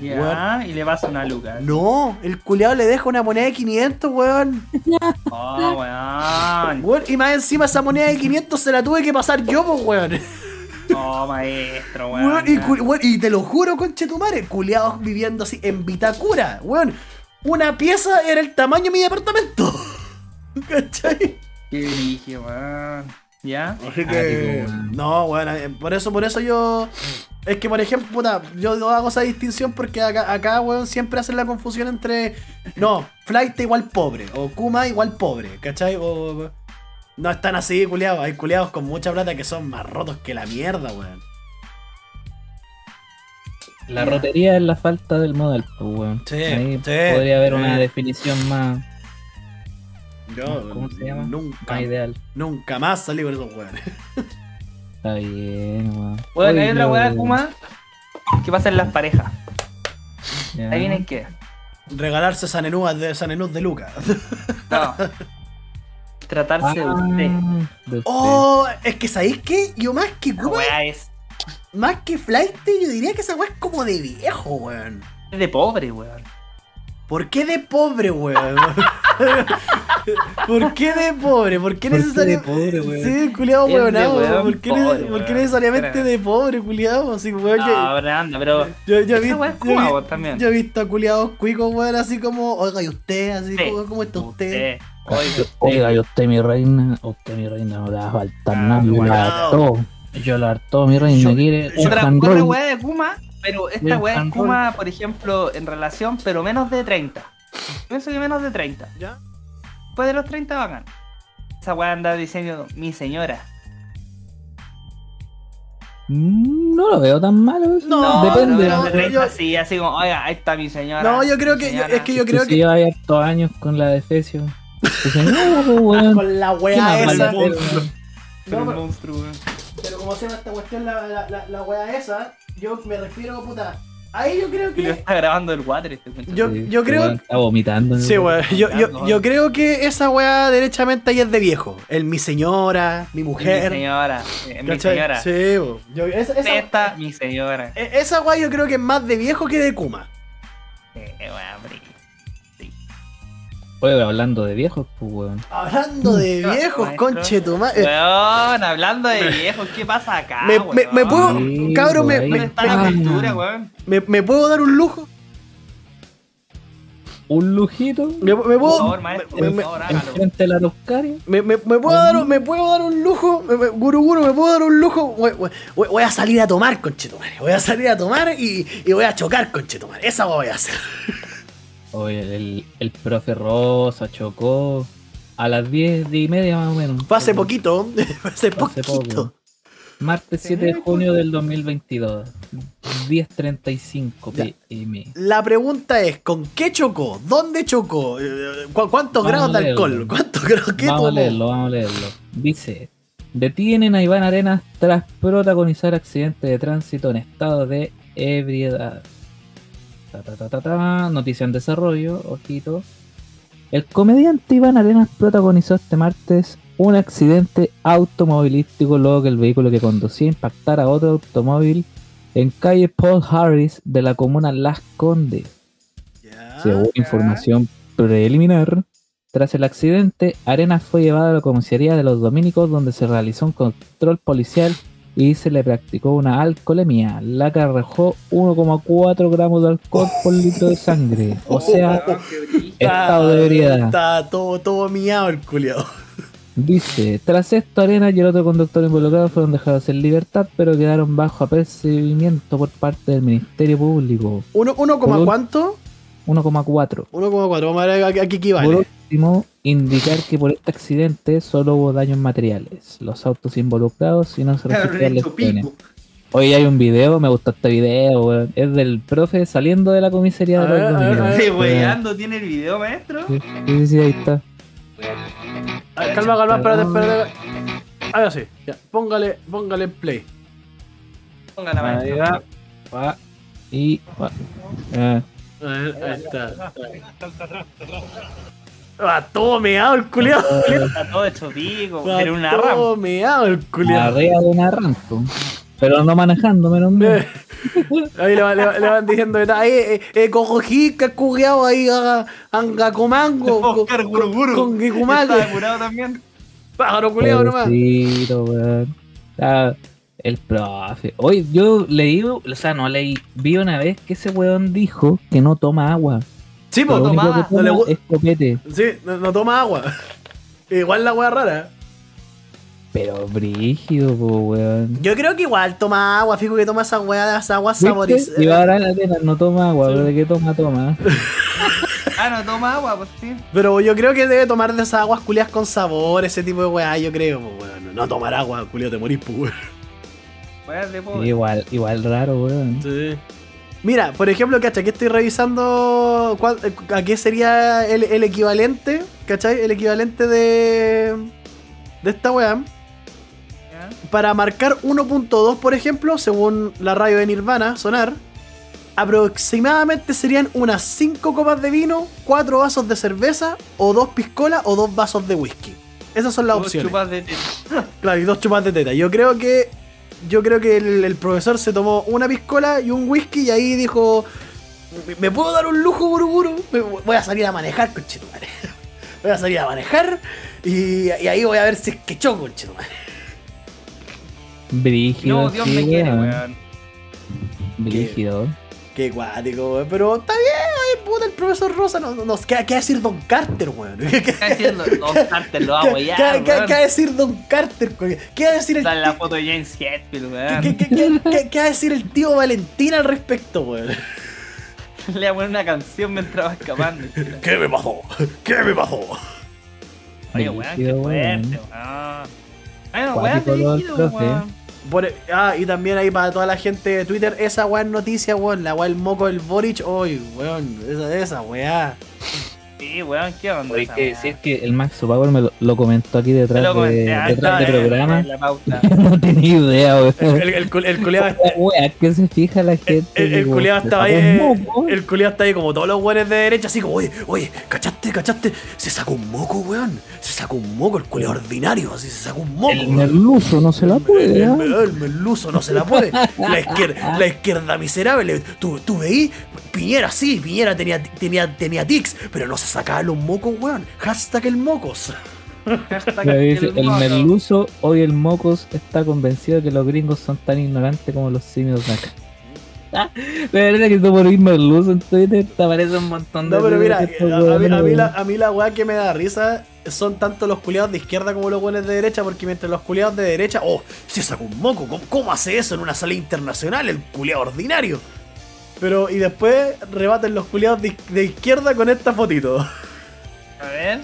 S2: Ya. Y le pasa una luca.
S1: No, el culiado le deja una moneda de 500, weón.
S2: Oh, weón.
S1: Weón, Y más encima esa moneda de 500 se la tuve que pasar yo, pues, weón.
S2: Oh, maestro, weón.
S1: Weón, y, weón, te lo juro, conchetumare, culiados viviendo así en Vitacura, weón. Una pieza era el tamaño de mi departamento. ¿Cachai?
S2: Qué brillo, weón. ¿Ya?
S1: Así que. No, weón, eh, por eso, por eso yo. Es que, por ejemplo, puta, yo no hago esa distinción porque acá, acá, weón, siempre hacen la confusión entre. No, Flight igual pobre, o Kuma igual pobre, ¿cachai? O. No están así, culiados. Hay culiados con mucha plata que son más rotos que la mierda, weón.
S3: La rotería es la falta del modal, po, weón.
S1: Sí,
S3: Ahí
S1: sí,
S3: podría haber
S1: sí.
S3: una definición más,
S1: Yo,
S3: ¿Cómo se llama?
S1: Nunca,
S3: más ideal.
S1: nunca más salí con esos weones.
S3: Está bien, weón.
S2: Weón, hay otra weá, Kuma, que pasa en las parejas.
S3: ya.
S2: Ahí vienen qué.
S1: Regalarse sanenúas de sanenús de Lucas.
S2: No. Tratarse de usted.
S3: Ah, de usted.
S1: Oh, es que ¿sabéis qué? Yo más que
S2: La
S1: Kuma,
S2: weá es
S1: más que Flight, yo diría que esa weá es como de viejo, weón.
S2: de pobre, weón.
S1: ¿Por qué de pobre, weón? ¿Por qué de pobre? ¿Por qué
S3: ¿Por qué
S1: necesario-
S3: de pobre, weón?
S1: Sí, culiado, weón.
S2: weón
S1: ¿Por qué,
S2: pobre,
S1: ne- por qué
S2: weón.
S1: necesariamente de pobre, culiado? Así, weón.
S2: No,
S1: yo,
S2: pero anda, pero.
S1: yo, yo yo, he-
S2: vos también.
S1: yo he visto a culiados cuicos, weón, así como, oiga, ¿y usted? Así,
S2: Sí.
S1: como, ¿cómo está usted?
S2: Usted. Oiga,
S3: y usted, mi reina, usted, mi reina, no le va a faltar
S2: Ah,
S3: nada. Yo la harto. Yo la harto, mi reina.
S1: Yo-
S3: quiere un
S2: Otra, otra weá de Kuma, pero esta weá es. Kuma, por ejemplo, en relación, pero menos de 30. Pienso que menos de 30.
S1: ¿Ya?
S2: Después de los 30 bacán. Esa weá anda diciendo mi señora.
S3: Mm, No lo veo tan malo. eso.
S1: No,
S3: depende.
S1: no,
S2: de 30
S1: yo-
S2: sí, así como, oiga, ahí está mi señora.
S1: No, yo creo que- yo- es que yo
S2: señora".
S3: Que
S1: creo
S3: si
S1: que-
S3: lleva hartos años con la de Fecio. Pues, weón.
S1: Con la
S3: ¿Qué
S1: weá esa.
S2: Pero
S1: No, pero-
S2: monstruo, weón.
S1: Pero como se llama esta cuestión, la, la, la, la weá esa, yo me refiero, puta. Ahí yo creo que.
S2: está grabando el water este.
S1: Yo,
S3: Sí,
S1: yo creo.
S3: Está vomitando.
S1: Sí, weón. Yo, yo, yo creo que esa weá derechamente ahí es de viejo. El mi señora, mi
S2: Mi
S1: mujer.
S2: señora, eh, mi
S1: ¿cachai?
S2: señora.
S1: Sí, weón. Yo- esa, esa,
S2: Esta, mi señora.
S1: e- esa weá yo creo que es más de viejo que de Kuma.
S2: Eh, weón,
S3: Oye, hablando de viejos, pues, weón.
S1: Hablando de
S2: ¿Qué pasa,
S1: viejos, conche tu madre.
S2: Weón, hablando de viejos, ¿qué pasa acá?
S1: Me-
S2: weón?
S1: me- me puedo-
S3: Sí,
S1: cabrón, me-
S2: ¿Dónde está la cultura, weón?
S1: ¿Me, me puedo dar un lujo?
S3: Un lujito.
S1: ¿Me, me
S2: Por
S1: puedo,
S2: favor, maestro,
S1: me- me-
S2: por favor, hágalo.
S3: Enfrente de la
S1: me, me- me puedo dar, un- me puedo dar un lujo? Me, me- guru Guru, ¿me puedo dar un lujo? Voy, voy- voy- voy a salir a tomar, conchetumare. Voy a salir a tomar y, y voy a chocar, conchetumare. Esa voy a hacer.
S3: Oye, el, el profe Rosa chocó a las 10 y media más o menos.
S1: Fue hace poquito. Fue hace
S3: Hace
S1: poquito.
S3: poco. Martes 7 de junio del 2022. 10.35 pm.
S1: La pregunta es, ¿con qué chocó? ¿Dónde chocó? Eh, ¿cu- ¿Cuántos
S3: Vamos
S1: grados de alcohol? ¿Cuántos grados qué
S3: Vamos a leerlo, vamos a leerlo. Dice, detienen a Iván Arenas tras protagonizar accidente de tránsito en estado de ebriedad. Ta, ta, ta, ta, ta. Noticia en desarrollo, ojito. El comediante Iván Arenas protagonizó este martes un accidente automovilístico luego que el vehículo que conducía impactara a otro automóvil en calle Paul Harris de la comuna Las Condes. Según información preliminar, tras el accidente, Arenas fue llevado a la comisaría de los Dominicos donde se realizó un control policial y se le practicó una alcoholemia, la que arrojó 1,4 gramos de alcohol por litro de sangre. O sea, estado de ebriedad.
S1: Está todo, todo miado el culiado.
S3: Dice, tras esto Arenas y el otro conductor involucrado fueron dejados en libertad, pero quedaron bajo apercibimiento por parte del Ministerio Público.
S1: ¿Uno, uno coma cuánto?
S3: 1,4.
S1: 1,4. Vamos a ver a, a qué
S3: Por
S1: equivale.
S3: último, indicar que por este accidente solo hubo daños materiales. Los autos involucrados y no se registraron lesiones. Hoy hay un video, me gustó este video, weón. Es del profe saliendo de la comisaría de
S1: A ver,
S3: los
S1: a ver,
S3: Dominicos.
S1: a ver.
S2: Qué
S3: Weón.
S2: weyando tiene el video, maestro.
S3: Sí, sí, sí, ahí está.
S1: A ver, calma, calma, espérate, espérate. Ahora sí. Ya, póngale, póngale play.
S2: Póngala,
S3: Ahí
S2: maestro.
S3: va. Va. Y va. Ah,
S1: A ver, ahí está. Va todo meado el culiado.
S2: Está todo hecho pico,
S1: Va
S2: pero una
S1: todo
S2: RAM.
S1: meado el culiado.
S3: arriba de un arranco. Pero no manejando, menos mal.
S1: Ahí le, va- le va- le van diciendo, ahí, eh, eh, cojojica, cugiao ahí, a- angacomango, con,
S2: Oscar Guruguru.
S1: con
S2: Está
S1: Gikumaque,
S2: curado también.
S1: pájaro culiado nomás.
S3: Pobrecito, weón. El profe. Oye, yo leí, o sea, no leí, vi una vez que ese weón dijo que no toma agua.
S1: Sí, pues,
S2: no
S1: no le
S3: toma
S1: gu-
S3: es copete.
S1: sí, no, no toma agua. Igual la wea rara.
S3: Pero brígido, po, weón.
S1: Yo creo que igual toma agua, fijo que toma esa wea de esas aguas saborizadas.
S3: Y ahora la tela no toma agua, pero de qué toma, toma.
S2: Ah, no toma agua, pues sí.
S1: Pero yo creo que debe tomar de esas aguas culias con sabor, ese tipo de weá, yo creo, pues weón. No tomar agua, culiao, te morís, weón.
S2: Weón de pobre.
S3: Igual, igual raro, weón.
S1: Sí. Mira, por ejemplo, ¿cachai? Que estoy revisando cuál- a qué sería el, el equivalente, ¿cachai? El equivalente de, de esta weá. Para marcar 1.2, por ejemplo, según la radio de Nirvana, sonar, aproximadamente serían unas 5 copas de vino, 4 vasos de cerveza, o 2 piscolas, o 2 vasos de whisky. Esas son las
S2: Dos
S1: opciones.
S2: chupas de teta.
S1: Claro, y dos chupas de teta. Yo creo que. Yo creo que el, el profesor se tomó una piscola y un whisky y ahí dijo. ¿Me, puedo dar un lujo, Buruburu? Voy a salir a manejar, conchetumare. Voy a salir a manejar y, y ahí voy a ver si es que choco, conchetumare.
S3: Brígido.
S2: No, Dios
S3: sí,
S2: me quiere,
S3: weón.
S2: weón.
S3: Brígido.
S1: Qué guático, weón. Pero está bien, ay, puta, el profesor Rosa nos, nos ¿qué, qué va a decir Don Carter, weón? ¿Qué, qué,
S2: ¿Qué haciendo? Dos cartas lo hago
S1: qué-
S2: ya,
S1: qué- qué-
S2: weón.
S1: qué va a decir Don Carter? ¿Qué va a decir el
S2: Está en la
S1: tío-
S2: foto de James Hetfield, weón.
S1: qué- va a decir el tío Valentín al respecto, weón?
S2: Le voy a poner una canción mientras va escapando.
S1: ¿Qué me pasó? ¿Qué me pasó?
S2: Oye, weón, qué fuerte,
S3: weón.
S2: Bueno, weón,
S3: profe.
S2: weón.
S1: Por- ah, y también ahí para toda la gente de Twitter, esa weá es noticia, weón. La weá el moco del Boric, hoy, weón. Esa, esa weá.
S2: Sí, weón, ¿qué onda?
S3: Hay que decir que el Max Power me lo, lo comentó aquí detrás, de,
S2: antes
S3: detrás del
S2: de-
S3: programa.
S2: la pauta.
S3: no tenía idea, weón.
S1: El, el, cul- el
S3: La wea, ¿qué se fija la gente?
S1: El, el
S3: ¿se
S1: estaba ahí, eh, el culiao está ahí como todos los weones de derecha, así como, oye, oye, ¿cachaste, cachaste? Se sacó un moco, weón. Se sacó un moco, el culiao ordinario, así se sacó un moco.
S3: El merluzo no se la puede,
S1: El,
S3: ¿ah?
S1: el, el merluzo no se la puede. La izquierda, la izquierda miserable. Tú, tú veí, Piñera sí, Piñera tenía, tenía, tenía tics, pero no se sacaba los mocos, weón. Hashtag el mocos.
S3: Dice, el
S2: mono.
S3: merluzo, hoy el mocos está convencido de que los gringos son tan ignorantes como los simios de acá. De verdad que tú por ir merluzo en Twitter te aparece un montón de
S1: No, pero mira, a,
S3: estos
S1: a mí, a
S3: hueones,
S1: mí la, a mí la weá que me da risa son tanto los culiados de izquierda como los buenos de derecha, porque mientras los culiados de derecha, oh, se sacó un moco, ¿cómo, cómo hace eso en una sala internacional el culiado ordinario? Pero, y después rebaten los culiados de, de izquierda con esta fotito.
S2: A ver.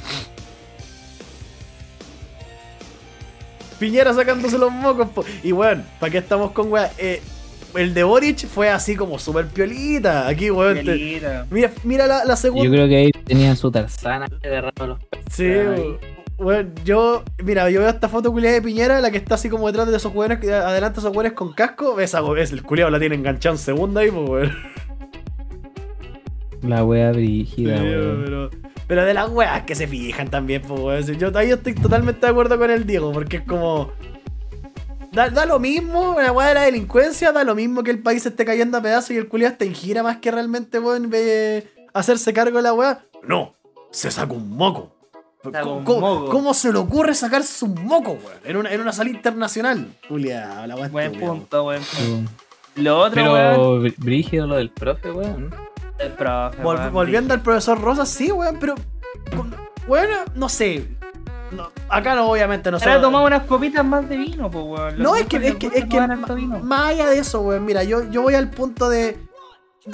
S1: Piñera sacándose los mocos. po. Y bueno, ¿para qué estamos con weá? Eh, el de Boric fue así como súper piolita. Aquí, weón. te-. Mira, mira la, la
S3: Yo
S1: segunda.
S3: creo que ahí tenían su tarzana agarrando los
S1: Sí, weón. Yo, mira, yo veo esta foto culiada de Piñera, la que está así como detrás de esos que- adelante de esos weones con casco. Esa, es, el culiado la tiene enganchada en segunda ahí, pues, weón.
S3: La wea brígida,
S1: Sí,
S3: weón.
S1: pero, pero de las weas que se fijan también, pues, weón. Yo, ahí yo estoy totalmente de acuerdo con el Diego, porque es como. Da, da lo mismo, la wea de la delincuencia, da lo mismo que el país esté cayendo a pedazos y el culiado esté en gira más que realmente, weón, ve- hacerse cargo de la wea. No, se saca un moco. ¿Cómo, se le ocurre sacarse un moco, weón? En una, en una sala internacional. Julia, la wea
S2: Buen punto, buen punto.
S3: Weón.
S2: Lo otro, weón.
S3: Pero br- brígido lo del profe, weón.
S2: El profe,
S1: Vol-
S2: weón,
S1: volviendo al profesor Rosa, sí, weón, pero. Bueno, no sé. No, acá no, obviamente, no sé.
S2: Ahora tomamos unas copitas más de vino, pues, weón.
S1: No, es que, es que, es que más allá de eso, weón, mira, yo, yo voy al punto de.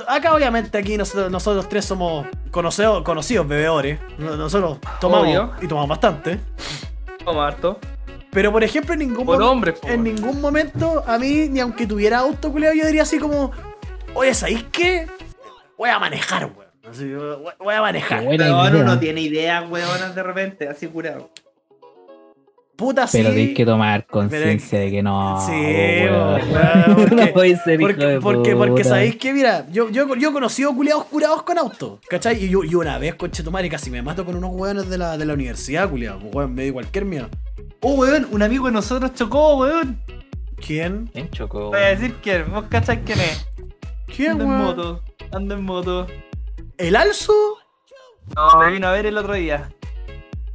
S1: Acá, obviamente, aquí nosotros, nosotros tres somos conocidos, conocidos bebedores. No- Nosotros tomamos
S2: Obvio.
S1: y tomamos bastante.
S2: Toma harto.
S1: Pero, por ejemplo, en ningún,
S2: Por hombres,
S1: en
S2: weón.
S1: ningún momento, a mí, ni aunque tuviera auto, culiao, yo diría así como: Oye, ¿sabéis qué? Voy a manejar, weón. Así, voy a manejar.
S2: Pero
S3: idea.
S2: uno no tiene idea, weón, de repente, así curado.
S1: Puta, sí.
S3: Pero tienes que tomar conciencia de que no.
S1: Sí,
S3: weón.
S1: weón, porque-
S3: no ser hijo
S1: Porque,
S3: de
S1: porque, porque
S3: puta.
S1: sabéis que, mira, yo, yo, yo he conocido culiados curados con auto, ¿cachai? Y yo, yo una vez, conche tu madre, casi me mato con unos weones de la, de la universidad, culiados. Weón, me dio cualquier miedo.
S2: Oh, weón, un amigo de nosotros chocó, weón.
S1: ¿Quién?
S3: ¿Quién chocó?
S2: Voy a decir quién, vos cachai quién es.
S1: ¿Quién,
S2: Anda en moto, anda en moto.
S1: ¿El Alzo?
S2: No, me vino a ver el otro día.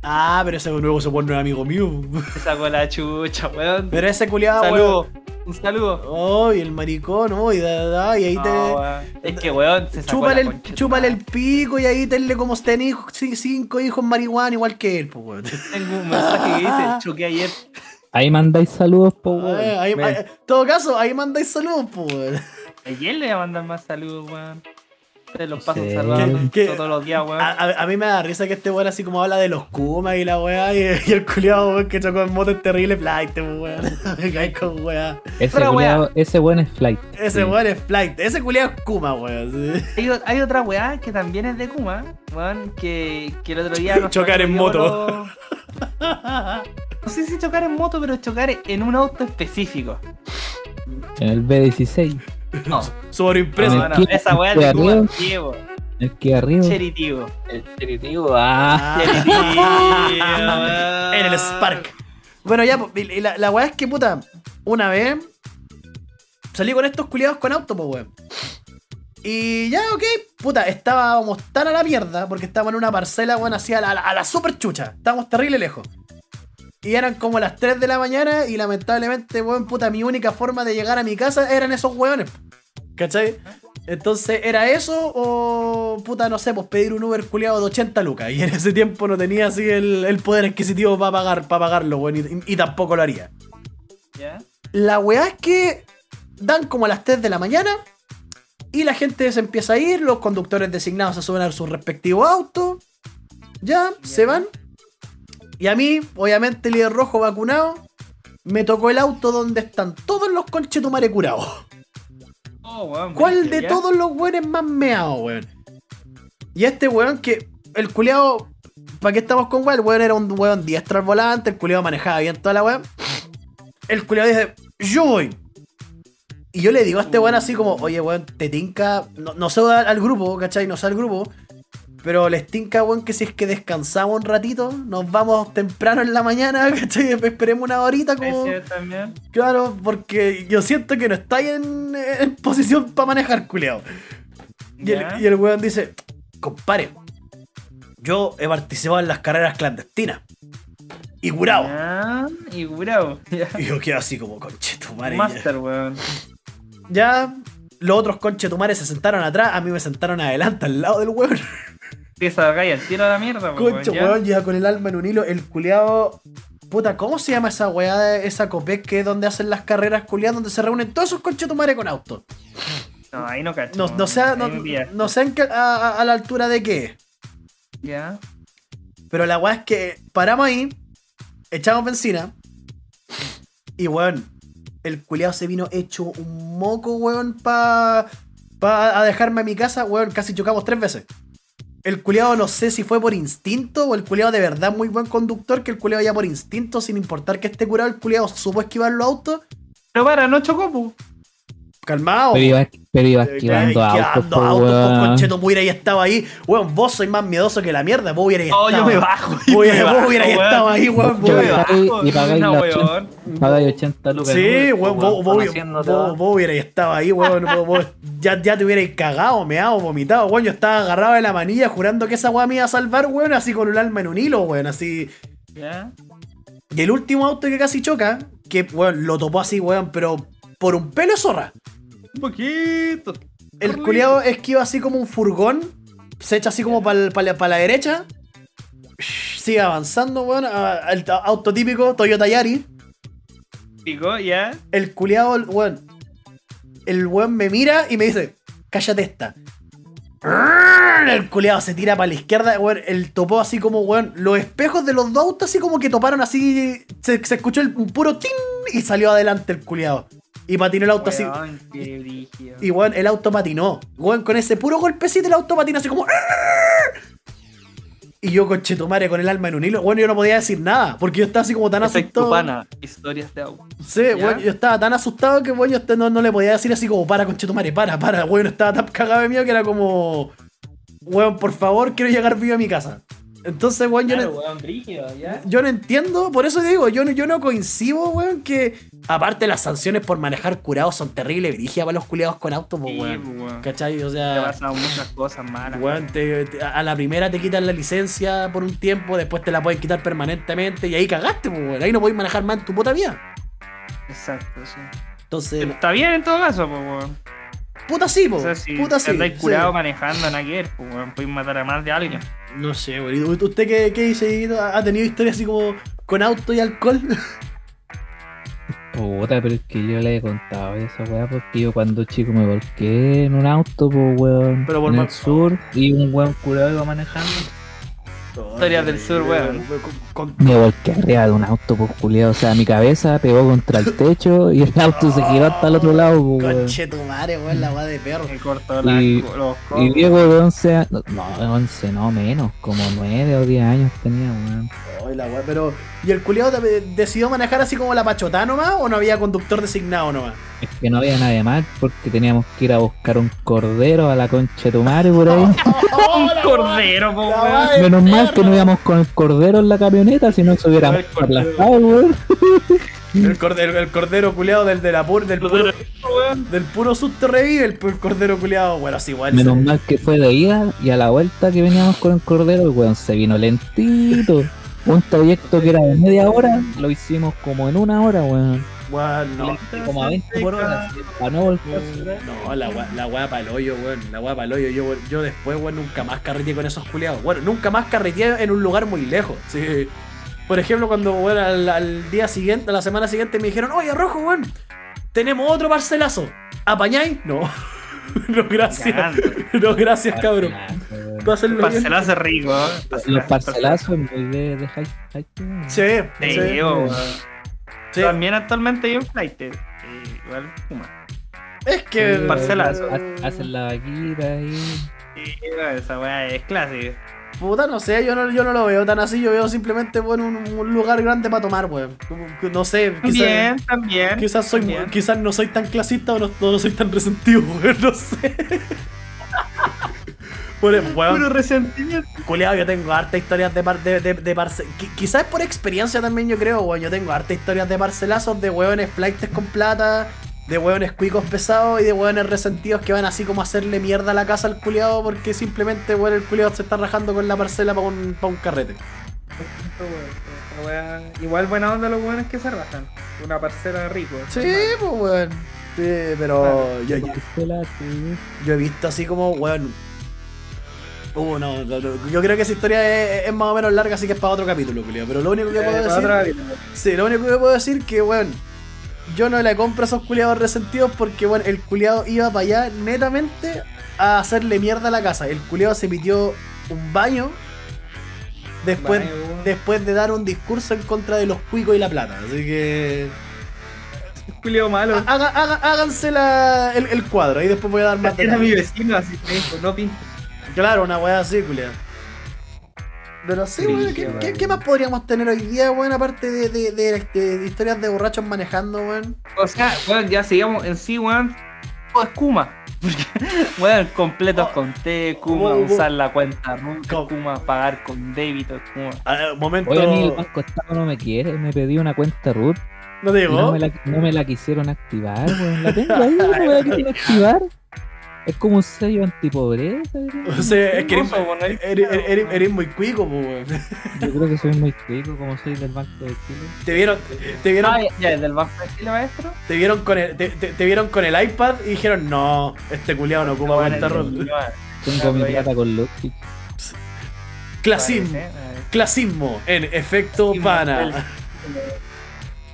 S1: Ah, pero ese nuevo se pone amigo mío.
S2: Se sacó la chucha, weón.
S1: Pero ese culiado,
S2: Saludo,
S1: weón.
S2: un saludo.
S1: Oh, y el maricón, oh, y, da, da, y ahí
S2: No,
S1: te.
S2: weón. Es que, weón, se sacó
S1: Chúpale
S2: la
S1: el, chúpale el pico y ahí tenle como ten hijos, ci- cinco hijos marihuana igual que él, pues weón.
S2: Tengo un mensaje que dice, choqué ayer.
S3: Ahí mandáis saludos, po,
S1: Ay,
S3: weón.
S1: ahí- ahí- en todo caso, ahí mandáis saludos, pues weón.
S2: Ayer le voy a mandar más saludos, weón. Te los paso
S3: Sí.
S2: saludando
S1: ¿Qué- qué?
S2: todos los días, weón.
S1: A, a- a mí me da risa que este weón así como habla de los Kuma y la weá y, y el culiado weón que chocó en moto es terrible flight, pues weón. Me cae con weá.
S3: Ese, culiao- ese buen es flight.
S1: Ese
S3: Sí.
S1: weón es flight, ese culiado es Kuma, weón. sí.
S2: Hay, otra weá que también es de Kuma, weón, que, que el otro día... nos
S1: Chocar en moto.
S2: No sé si chocar en moto, pero chocar en un auto específico.
S3: En el B16.
S2: No,
S1: Sobreimpreso.
S2: no, no,
S3: ¿quién?
S2: esa weá es
S3: ¿De arriba?
S2: Diego,
S3: El que arriba.
S2: Cheritivo.
S3: El cheritivo. Ah.
S1: Ah, en el Spark. Bueno, ya, y la, la weá es que, puta, una vez salí con estos culiados con auto, pues, weón. Y ya, ok, puta, estábamos tan a la mierda porque estábamos en una parcela, weón, así la- a la super chucha. Estábamos terrible lejos. Y eran como las 3 de la mañana y lamentablemente, weón, puta, mi única forma de llegar a mi casa eran esos weones. ¿Cachai? Entonces, ¿era eso o, puta, no sé, pues pedir un Uber culiado de 80 lucas? Y en ese tiempo no tenía así el, el poder adquisitivo para pagar, para pagarlo, weón, y, y tampoco lo haría.
S2: ¿Ya?
S1: La weá es que dan como a las 3 de la mañana y la gente se empieza a ir, los conductores designados se suben a sus respectivos autos, ya, se van. Y a mí, obviamente, líder rojo vacunado, me tocó el auto donde están todos los conchetumares curados.
S2: Oh,
S1: ¿Cuál de todos los weones más meados, weón? Y este weón que. El culeado. ¿Para qué estamos con weón? El weón era un weón diestro al volante. El culeado manejaba bien toda la weón. El culeado dice: Yo voy. Y yo le digo a este weón así como: Oye, weón, te tinca. No, no sé al, al grupo, ¿cachai? No sé al grupo. Pero les tinca, weón, que si es que descansamos un ratito, nos vamos temprano en la mañana, ¿cachai? Esperemos una horita como.
S2: También.
S1: Claro, porque yo siento que no estáis en, en posición para manejar, culeado. Y el, y el weón dice, compadre, yo he participado en las carreras clandestinas. Y curado.
S2: Ya, Y curado.
S1: Y yo quedo así como, conchetumare.
S2: Master, weón.
S1: Ya, los otros conchetumares se sentaron atrás, a mí me sentaron adelante, al lado del weón.
S2: Acá y al tiro a la mierda, weón.
S1: Concho,
S2: ya.
S1: weón, llega con el alma en un hilo. El culeado. Puta, ¿cómo se llama esa weá de esa copec que es donde hacen las carreras culiadas, donde se reúnen todos esos conchetumares con autos?
S2: No, ahí no cacho.
S1: No, no sé, no, no sé en qué- a, a- a la altura de qué.
S2: Ya.
S1: Pero la weá es que paramos ahí, echamos benzina. Y weón, el culiado se vino hecho un moco, weón, pa, pa a dejarme a mi casa, weón, casi chocamos tres veces. El culiado no sé si fue por instinto o el culiado de verdad muy buen conductor, que el culiado ya por instinto, sin importar que esté curado, el culiado supo esquivar los autos.
S2: Pero para, no chocó, pu.
S1: Calmado.
S3: Pero iba, pero iba
S1: Eh,
S3: esquivando autos,
S1: esquivando autos,
S3: weón.
S1: concheto, vos hubierais estado ahí. Weón, vos sois más miedoso que la mierda, vos hubierais
S2: Oh,
S1: estado
S2: yo me bajo.
S1: Vos hubierais- estado ahí, weón.
S2: Yo me
S3: bajo. y pagáis
S2: una
S3: la
S2: weón.
S3: Pagáis 80 lucas.
S1: Sí, weón, vos, vos, vos- hubierais estado ahí, weón. vos- vos- ya, ya te hubierais cagado, meado, vomitado, weón. Yo estaba agarrado de la manilla jurando que esa weá me iba a salvar, weón, así con el alma en un hilo, weón, así.
S2: Ya.
S1: Y el último auto que casi choca, que, weón, lo topó así, weón, pero por un pelo zorra.
S2: Un poquito.
S1: El culiado esquiva así como un furgón, se echa así como para la derecha, sigue avanzando, weón, el auto típico Toyota Yaris.
S2: Pico, ya.
S1: El culiado, weón, el weón me mira y me dice, cállate esta. El culiado se tira para la izquierda, weón, el topó así como, weón, los espejos de los dos autos así como que toparon así, se, se escuchó el, un puro tin y salió adelante el culiado. Y patinó el auto así.
S2: Qué brígido.
S1: Y weón, el auto patinó. Weón, con ese puro golpecito el auto patinó así como. Y yo, conchetumare, con el alma en un hilo. Bueno, yo no podía decir nada. Porque yo estaba así como tan
S2: Efecto
S1: asustado.
S2: pana. Historias de auto.
S1: Sí,
S2: ¿Ya?
S1: weón, yo estaba tan asustado que weón, yo no, no le podía decir así como para, conchetumare, para, para. Weón, estaba tan cagado de miedo que era como. Weón, por favor, quiero llegar vivo a mi casa. Entonces, weón, yo,
S2: Claro,
S1: no,
S2: weón, brígido, ya.
S1: yo no entiendo. Por eso digo, yo no, yo no coincido, weón, que. Aparte, las sanciones por manejar curados son terribles, brígidas para los culiados con autos, pues,
S2: Sí,
S1: weón.
S2: weón.
S1: ¿Cachai? O sea.
S2: han pasado muchas cosas malas.
S1: Weón, te- te- a la primera te quitan la licencia por un tiempo, después te la pueden quitar permanentemente y ahí cagaste, pues, weón. Ahí no podés manejar más en tu puta vida.
S2: Exacto, sí.
S1: Entonces,
S2: Está bien en todo caso, pues, weón.
S1: Puta sí, po.
S2: Sea, si
S1: puta
S2: si
S1: sí.
S2: andáis
S1: sí.
S2: curado manejando nada que ver, pues, weón, podéis matar a más de alguien.
S1: No sé, weón. ¿Y ¿Usted qué, qué dice? ¿Ha tenido historias así como con auto y alcohol?
S3: Puta, pero es que yo le he contado esa weá porque yo cuando chico me volqué en un auto, pues weón.
S1: Pero por
S3: en el sur y un weón curado iba manejando.
S2: Historias del sur, weón.
S3: Me volqué arriba de un auto, pues culiado. O sea, mi cabeza pegó contra el techo y el auto se giró hasta el otro lado, pues weón.
S1: Conche tu madre, weón, la weá de perro.
S2: Me cortó
S3: Y-
S2: las- los
S3: Y. Diego de 11 años, no, 11 no, menos, como 9 o 10 años tenía, weón.
S1: Ay, la weá, pero. ¿Y el culiado de- decidió manejar así como la pachotá nomás o no había conductor designado nomás?
S3: Es que no había nadie más porque teníamos que ir a buscar un cordero a la concha de tu madre por ahí.
S2: Un cordero, po, weón.
S3: Menos mal que no íbamos con el cordero en la camioneta, si no se hubiera
S2: El cordero.
S3: aplastado, weón.
S1: El cordero, el cordero culiado del, de la pur- del, puro, del puro susto revive el, el cordero culiado. Bueno, así igual.
S3: Menos
S1: se-
S3: mal que fue de ida y a la vuelta que veníamos con el cordero, el weón se vino lentito. Un trayecto que era de media hora, lo hicimos como en una hora, weón.
S1: Weón, no.
S3: Como a 20 por hora, para no.
S1: No, la weá, la weá pa'l hoyo, weón. La weá pa'l hoyo. Yo, yo después, weón, nunca más carreteé con esos culiados. Bueno, nunca más carreteé en un lugar muy lejos. Sí. Por ejemplo, cuando, weón, al, al día siguiente, a la semana siguiente me dijeron, oye, Rojo, weón, tenemos otro parcelazo. ¿Apañáis? No. no, gracias. No, gracias, cabrón. Pásenlo bien.
S2: Parcelazo rico, ¿eh?
S3: Los parcelazos muy de, de high, high.
S1: Sí,
S2: Sí,
S1: sí.
S2: También actualmente hay un flight. igual Kuma.
S1: Es que.
S3: Sí,
S2: parcelazo.
S3: ha- Hacen la vaquita ahí.
S2: Sí, esa weá es clásica.
S1: Puta, no sé, yo no, yo no lo veo tan así, yo veo simplemente bueno, un, un lugar grande para tomar, weón. No sé,
S2: También,
S1: quizás,
S2: también.
S1: quizás, soy,
S2: también.
S1: quizás no soy tan clasista o no, no soy tan resentido, weón, no sé. Bueno,
S2: Puro
S1: weón,
S2: resentimiento.
S1: culiao, yo tengo harta historias de, par, de, de, de parce- qui- Quizás por experiencia también yo creo, weón. Yo tengo harta historias de parcelazos de weones flights con plata, de weones cuicos pesados y de weones resentidos que van así como a hacerle mierda a la casa al culiao porque simplemente, weón, el culiao se está rajando con la parcela para un, pa' un carrete.
S2: Igual buena onda los buenos que se rajan. Una parcela rico.
S1: Sí, pues, weón. Sí, pero yo, yo,
S3: Parcela, sí.
S1: yo he visto así como, weón. Uh, no, no, no, yo creo que esa historia es, es más o menos larga, así que es para otro capítulo, culiao. Pero lo único que puedo decir. Sí, lo único que puedo decir que, weón, yo no le compro a esos culiados resentidos porque, bueno, el culiado iba para allá netamente a hacerle mierda a la casa. El culiado se pitió un baño después,
S2: Baño,
S1: después de dar un discurso en contra de los cuicos y la plata. Así que.
S2: Julio malo.
S1: haga- haga- háganse la- el, el cuadro y después voy a dar más
S2: Era mi vecino, así dijo, no pinta.
S1: Claro, una weá así, culiado. Pero sí, weón, ¿qué, más podríamos tener hoy día, weón? Aparte de, de- de- de- de historias de borrachos manejando, weón.
S2: O sea, weón, ya sigamos en sí, weón. Todo es Kuma. Porque, weón, completos
S1: Oh.
S2: con T, Kuma, usar la cuenta
S1: ¿Cómo?
S2: Kuma, pagar con débito, Kuma.
S1: A ver, momento.
S3: Oye, ni el Banco Estado no me quiere, me pedí una cuenta root
S1: ¿No te llegó?
S3: no me, la, no me la quisieron activar, weón. La tengo ahí, no me la quisieron activar. Es como un sello antipobreza. ¿no?
S1: O sea, es que eres, eres muy cuico, pues, weón.
S3: Yo creo que soy muy rico, como soy del Banco de Chile.
S1: Te vieron, te vieron,
S2: Ah, ya, ya, ¿es del Banco de Chile, maestro?
S1: te vieron con el, te, te- te vieron con el iPad y dijeron, no, este culiado no ocupa
S2: el-
S1: root.
S3: Tengo mi plata con Ludwig.
S1: Clasismo, clasismo en efecto pana.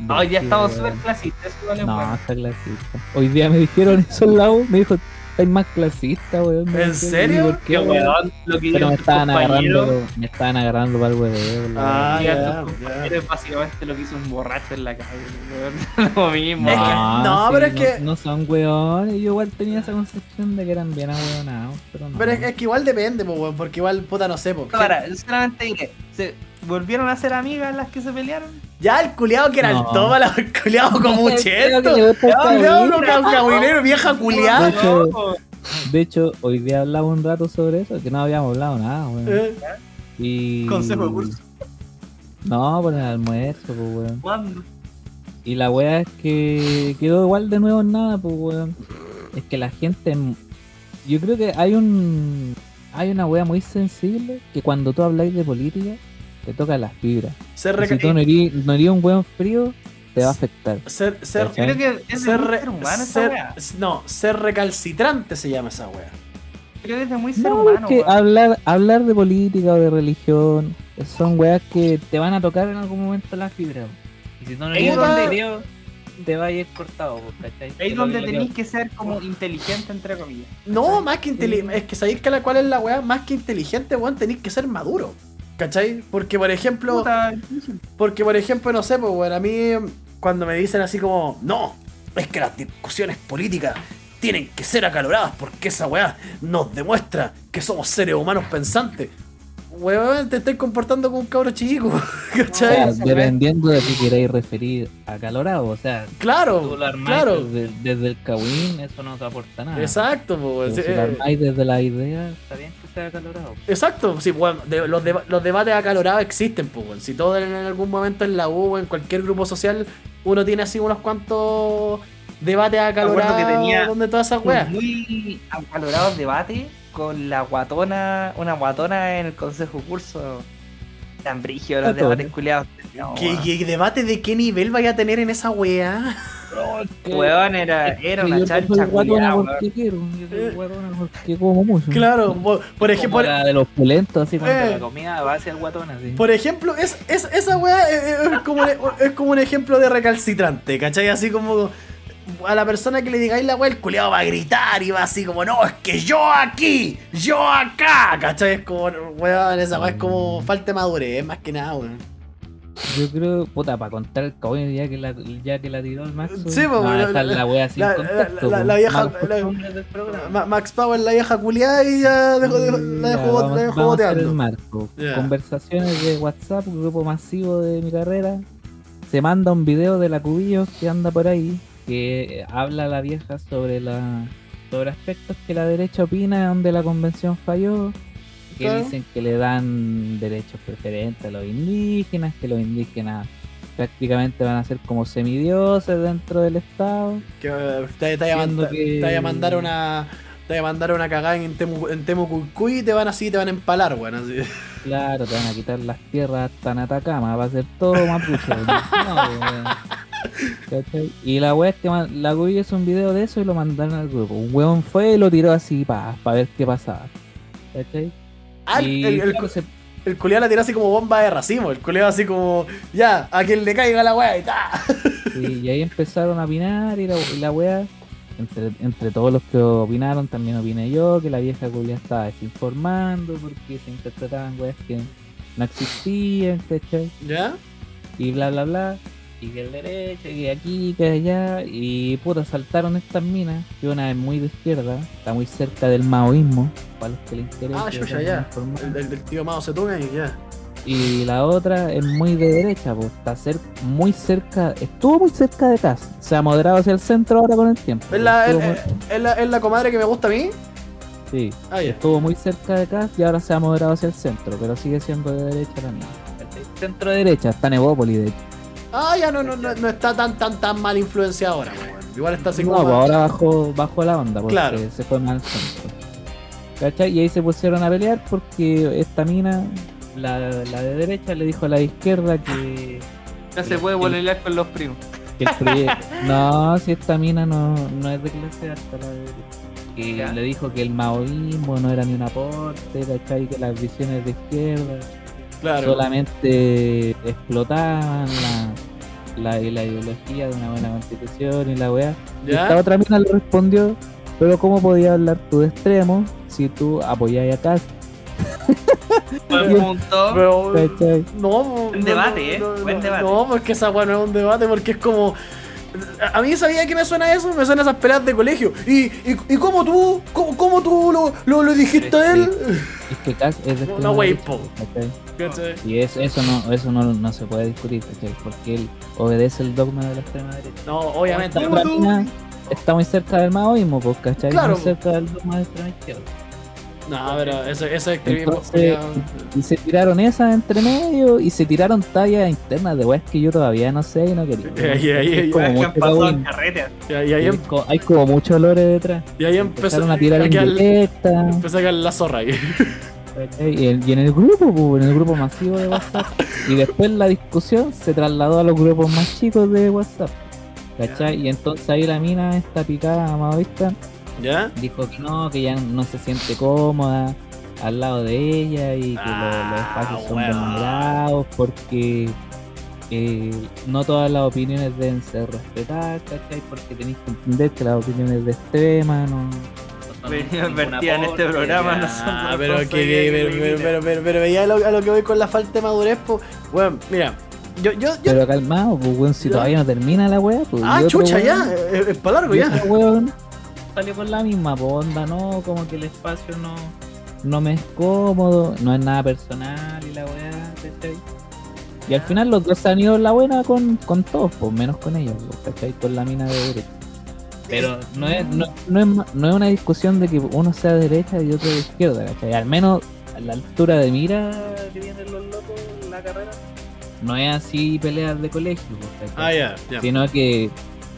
S2: Ay, ya estamos súper clasistas,
S3: No, está clasista. Hoy día me dijeron eso al lado, me dijo, estás más clasista, weón.
S1: ¿En serio?
S3: ¿por qué, weón?
S2: weón, lo que
S3: Pero me estaban agarrando, me estaban agarrando para el la
S1: Ah, ya, ya.
S2: básicamente lo que hizo un borracho en la calle, weón. Lo mismo.
S1: Es que-
S3: No,
S1: no,
S3: sí,
S1: pero es
S3: no-
S1: que-
S3: No son weones. Yo igual tenía esa concepción de que eran bien ahueonados, pero no.
S1: Pero es, es que igual depende, weón, porque igual, puta, no sé.
S2: Ahora, yo solamente diré, ¿se volvieron a ser amigas las que se pelearon?
S1: Ya el culiado que era
S3: No.
S1: el tómala, el culiado como
S3: Creo
S1: cheto.
S3: el
S1: culiado
S3: cabello.
S1: como cabinero, vieja culiada.
S3: De hecho,
S2: No,
S3: De hecho, hoy día hablaba un rato sobre eso, que no habíamos hablado nada, weón.
S1: Eh,
S3: Y...
S2: Consejo de curso.
S3: No, por el almuerzo, pues, weón.
S2: ¿Cuándo?
S3: Y la wea es que quedó igual de nuevo en nada, pues weón. Es que la gente. Yo creo que hay un. Hay una wea muy sensible que cuando tú habláis de política, te toca las fibras.
S1: Ser,
S3: si tú no eres, no eres un weón frío, te va a afectar.
S1: ser, ser,
S2: creo que es
S1: ser, re-
S2: ser humano esa
S1: ser-
S2: wea.
S1: no, ser recalcitrante se llama esa wea.
S2: Creo que es de muy ser
S3: No,
S2: humano,
S3: es que hablar, hablar de política o de religión son weas que te van a tocar en algún momento la fibra. Y si tú no
S2: Ahí
S3: eres
S1: donde-
S3: frío, te va a ir cortado, ¿cachai?
S2: Ahí es donde tenéis que ser como inteligente, entre comillas.
S1: No, más que inteligente. Es que sabéis que la cual es la weá, más que inteligente, weón, tenéis que ser maduro. ¿Cachai? Porque por ejemplo.
S2: Puta,
S1: Porque por ejemplo, no sé, pues bueno, a mí cuando me dicen así como, no, es que las discusiones políticas tienen que ser acaloradas porque esa weá nos demuestra que somos seres humanos pensantes. Weón, te estoy comportando como un cabro chico,
S3: O
S1: ¿cachai?
S3: sea,
S2: esa
S3: dependiendo de qué queréis referir a calorado, o sea,
S1: Claro, claro.
S3: desde, desde el Kawin, eso no te aporta nada.
S1: Exacto, pues,
S3: si
S1: eh,
S3: desde la idea, está bien calorado.
S1: Exacto, sí, bueno, de- los, deba- los debates acalorados existen, pues. Si todo en, en algún momento en la U o en cualquier grupo social uno tiene así unos cuantos debates acalorados
S2: que tenía
S1: donde todas esas weas.
S2: muy acalorado debate con la guatona, una guatona en el consejo curso. Tan brigio los
S3: Guatona.
S2: debates culiados. No,
S1: ¿Qué, qué debate de qué nivel vaya a tener en esa wea?
S2: Weón, era, era una chancha
S3: guatona
S2: culiada,
S1: Eh.
S3: guatona como mucho.
S1: Claro, por, por ejemplo,
S3: la de los pulentos, así cuando
S1: Eh.
S3: la comida va hacia el guatón, así.
S1: por ejemplo es, es, esa wea es, es como un, es como un ejemplo de recalcitrante, ¿cachai? Así como a la persona que le digáis la wea, el culiado va a gritar y va así como, no, es que yo aquí, yo acá, ¿cachai? Es como, weón, esa wea es como falta de madurez, más que nada, weón.
S3: Yo creo, puta, para contar el cagüín ya que la, ya que la tiró el Max.
S1: Sí, po,
S3: no,
S1: la- la-
S3: la wea sin
S1: la-
S3: contexto.
S1: la- vieja- Max Power, la vieja culiada y ya dejó, dejó- la dejó,
S3: vamos,
S1: la dejó
S3: el
S1: boteando.
S3: marco. Conversaciones de WhatsApp, grupo masivo de mi carrera. Se manda un video de la Cubillos que anda por ahí, que habla la vieja sobre la sobre aspectos que la derecha opina donde la convención falló, que dicen que le dan derechos preferentes a los indígenas, que los indígenas prácticamente van a ser como semidioses dentro del Estado.
S1: Que eh, te, te a
S3: Siendo
S1: manda-
S3: que-
S1: te vaya a mandar una. Te vaya a mandar una cagada en Temu, en Temu Cuicuy y te van así, te van a empalar, weón. así.
S3: Claro, te van a quitar las tierras hasta en Atacama, va a ser todo mapuche. No. ¿Cachai? Y la wea es que la Cubillo hizo un video de eso y lo mandaron al grupo. Un weón fue y lo tiró así para ver qué pasaba. ¿Cachai?
S1: Ah, el,
S3: y
S1: el, el,
S3: claro, se-
S1: el culiao la tiró así como bomba de racimo. El culiao así como. Ya, a quien le caiga la weá y ta.
S3: sí, y ahí empezaron a opinar y la, y la wea, entre, entre todos los que opinaron, también opiné yo, que la vieja culia estaba desinformando porque se interpretaban weas que no existían, ¿cachai?
S1: ¿Ya?
S3: y bla bla bla, y que el derecho, y aquí, que allá, y puta, saltaron estas minas, que una es muy de izquierda, está muy cerca del maoísmo, para los que le interesa.
S1: Ah,
S3: de
S1: ya.
S3: forma.
S1: El, del- tío Mao se tome y ya.
S3: Y la otra es muy de derecha, pues está cer muy cerca, estuvo muy cerca de casa, se ha moderado hacia el centro ahora con el tiempo.
S1: ¿Es la,
S3: Estuvo
S1: es,
S3: muy-
S1: es la, es la comadre que me gusta a mí?
S3: sí,
S1: Ah, ya.
S3: estuvo muy cerca de casa y ahora se ha moderado hacia el centro, pero sigue siendo de derecha la mía. Centro derecha, está Nevópolis de hecho.
S1: Ah, ya no, no, no, no está tan, tan, tan mal influenciada ahora, weón. Igual está así
S3: No,
S1: como.
S3: pues ahora bajó, bajó la onda porque
S1: Claro.
S3: se fue mal. ¿Cachai? Y ahí se pusieron a pelear porque esta mina, la, la de derecha, le dijo a la de izquierda que,
S2: Ya se puede volar con los primos.
S3: que el proyecto. no, si esta mina no, no es de clase alta, la de derecha. Que
S2: Ya.
S3: le dijo que el maoísmo no era ni un aporte, ¿cachai? Que las visiones de izquierda
S1: Claro.
S3: solamente explotaban la, la, la ideología de una buena constitución y la weá. Y esta otra mina le respondió, pero ¿cómo podías hablar tú de extremo si tú apoyáis a Cast?
S2: Buen punto.
S1: Pero. No,
S2: Buen
S1: no,
S2: debate, ¿eh?
S1: no, no,
S2: Buen
S1: no,
S2: debate.
S1: No, porque esa weá no es un debate, porque es como. A mí sabía que me suena eso, me suena esas peleas de colegio. ¿Y, y, y cómo tú, cómo, cómo tú lo, lo, lo dijiste a él?
S3: Es que Cast es de
S1: no, wey.
S3: ¿Cachai? Y es- eso no eso no, no se puede discutir, ¿cachai? Porque él obedece el dogma de la extrema derecha.
S1: No, obviamente.
S3: Mina está muy cerca del maoísmo, pues, ¿cachai?
S1: Claro,
S3: Muy cerca del dogma de la extrema izquierda.
S1: No, pero eso, eso es.
S3: Entonces, y se tiraron esas entre medio y se tiraron tallas internas de weas que yo todavía no sé y no quería.
S1: Ahí, ahí,
S3: Es
S1: ahí,
S3: como
S2: Weas que
S3: mucho
S2: han pasado en
S3: cagüín.
S2: carrete.
S1: Y ahí, em-
S3: hay como muchos olores detrás.
S1: y ahí empezó
S3: Empezaron a tirar indirectas.
S1: empezó a caer la zorra ahí.
S3: ¿cachai? Y, en- y en el grupo, pues, en el grupo masivo de WhatsApp. Y después la discusión se trasladó a los grupos más chicos de WhatsApp. ¿Cachai? Y entonces ahí la mina, esta picada maoísta,
S1: ¿Ya?
S3: dijo que no, que ya no se siente cómoda al lado de ella y que lo-
S1: Ah,
S3: los espacios son
S1: weón.
S3: vulnerados porque eh, no todas las opiniones deben ser respetadas, ¿cachai? Porque tenéis que entender que las opiniones de extrema no... no son
S2: Venía advertida en este programa, no son
S1: Ah, pero que, pero,
S2: que-
S1: pero, pero, pero, pero veía a lo, a lo que voy con la falta de madurez, pues, bueno, mira, yo, yo, yo,
S3: Pero calmado, pues weón, si todavía no termina la wea, pues.
S1: ah, chucha, ya, es, es para largo ya.
S3: Salió con la misma, onda, no, como que el espacio no, no me es cómodo, no es nada personal y la weá, ¿cachai? Y al final los dos se han ido la buena con, con todos, pues menos con ellos, pues, ¿cachai? Con la mina de derecha. Pero no es, no, no es, no es una discusión de que uno sea de derecha y otro de izquierda, ¿cachai? Al menos a la altura de mira que vienen los locos en la carrera, no es así peleas de colegio, pues, ¿cachai?
S1: Ah, ya, ya.
S3: sino que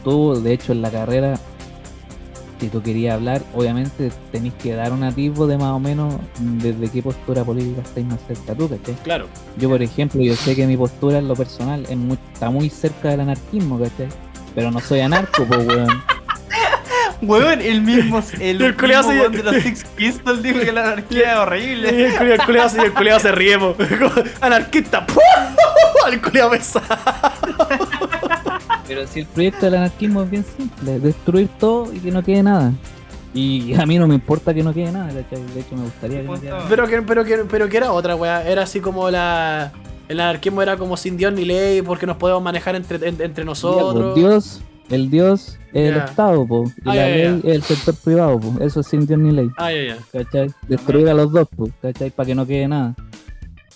S3: tú, de hecho, en la carrera, si tú querías hablar, obviamente tenés que dar un atisbo de más o menos desde qué postura política estáis más cerca tú, ¿cachai?
S1: Claro.
S3: Yo, por ejemplo, yo sé que mi postura en lo personal es muy- está muy cerca del anarquismo, ¿cachai? Pero no soy anarco, pues, weón.
S2: Weón, el mismo, el,
S1: El
S2: mismo
S1: se-
S2: de los Six Pistols dijo que la anarquía es
S1: Y
S2: horrible.
S1: el el culiao se- se ríe, po. Anarquista, ¡pum! el culiao pesa.
S3: Pero si el proyecto del anarquismo es bien simple, destruir todo y que no quede nada. Y a mí no me importa que no quede nada, ¿cachai? De hecho, me gustaría que no quede nada.
S1: Pero que, pero que, pero que era otra weá, era así como la. el anarquismo era como sin Dios ni ley, porque nos podemos manejar entre, en- entre nosotros.
S3: Dios, el Dios es el. Estado, po, y
S1: Ah,
S3: la ley es el sector privado, po. Eso es sin Dios ni ley,
S1: Ah, ya, ya.
S3: ¿cachai? Destruir a los dos, po, ¿cachai? Para que no quede nada.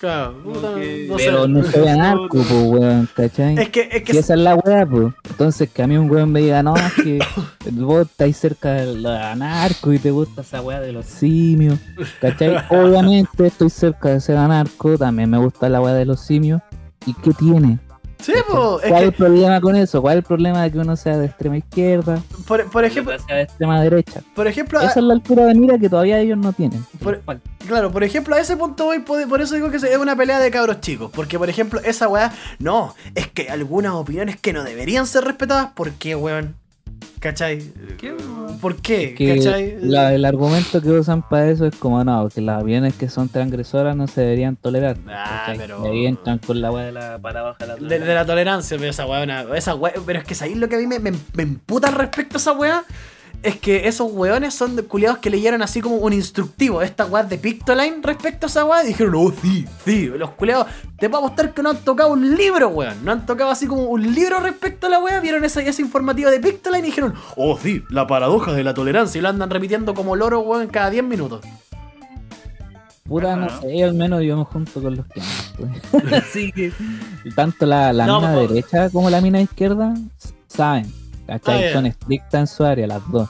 S1: Claro, puta,
S2: que-
S1: no sé.
S3: Pero no soy anarco, po, weón, ¿cachai?
S1: Es que, es que
S3: Si esa es la weá, pues. Entonces que a mí un weón me diga, no, es que vos estáis cerca del anarco y te gusta esa weá de los simios. ¿Cachai? Obviamente estoy cerca de ser anarco, también me gusta la weá de los simios. ¿Y qué tiene?
S1: Sí, po, es
S3: ¿Cuál es
S1: que,
S3: el problema con eso? ¿Cuál es el problema de que uno sea de extrema izquierda?
S1: por, ejemplo,
S3: sea de extrema derecha.
S1: por ejemplo,
S3: Esa es la altura de mira que todavía ellos no tienen.
S1: Por- Claro, por ejemplo, a ese punto voy, por por eso digo que es una pelea de cabros chicos. Porque, por ejemplo, esa weá, no, es que algunas opiniones que no deberían ser respetadas, ¿por qué, weón? ¿Cachai? ¿Por qué?
S3: Que
S1: ¿Cachai?
S3: la- el argumento que usan para eso es como no, que las opiniones que son transgresoras no se deberían tolerar.
S1: Ah,
S3: ¿cachai?
S1: pero-
S3: Y ahí entran con la weá de la paradoja de la
S1: De, de la tolerancia, pero esa weá, esa weá- pero es que sabéis lo que a mí me, me, me emputa al respecto a esa weá. Es que esos weones son de culiados que leyeron así como un instructivo, esta weá de Pictoline respecto a esa weá, y dijeron, oh, sí, sí, los culiados, te puedo apostar que no han tocado un libro, weón, no han tocado así como un libro respecto a la weá, vieron esa, ese informativo de Pictoline y dijeron, oh, sí, la paradoja de la tolerancia, y lo andan repitiendo como loro, weón, cada 10 minutos.
S3: Puta, no sé, al menos yo me junto con los que pues. Así que tanto la, la
S1: No,
S3: mina
S1: po-
S3: derecha como la mina izquierda saben, ¿cachai?
S1: Ah.
S3: Son estrictas en su área, las dos.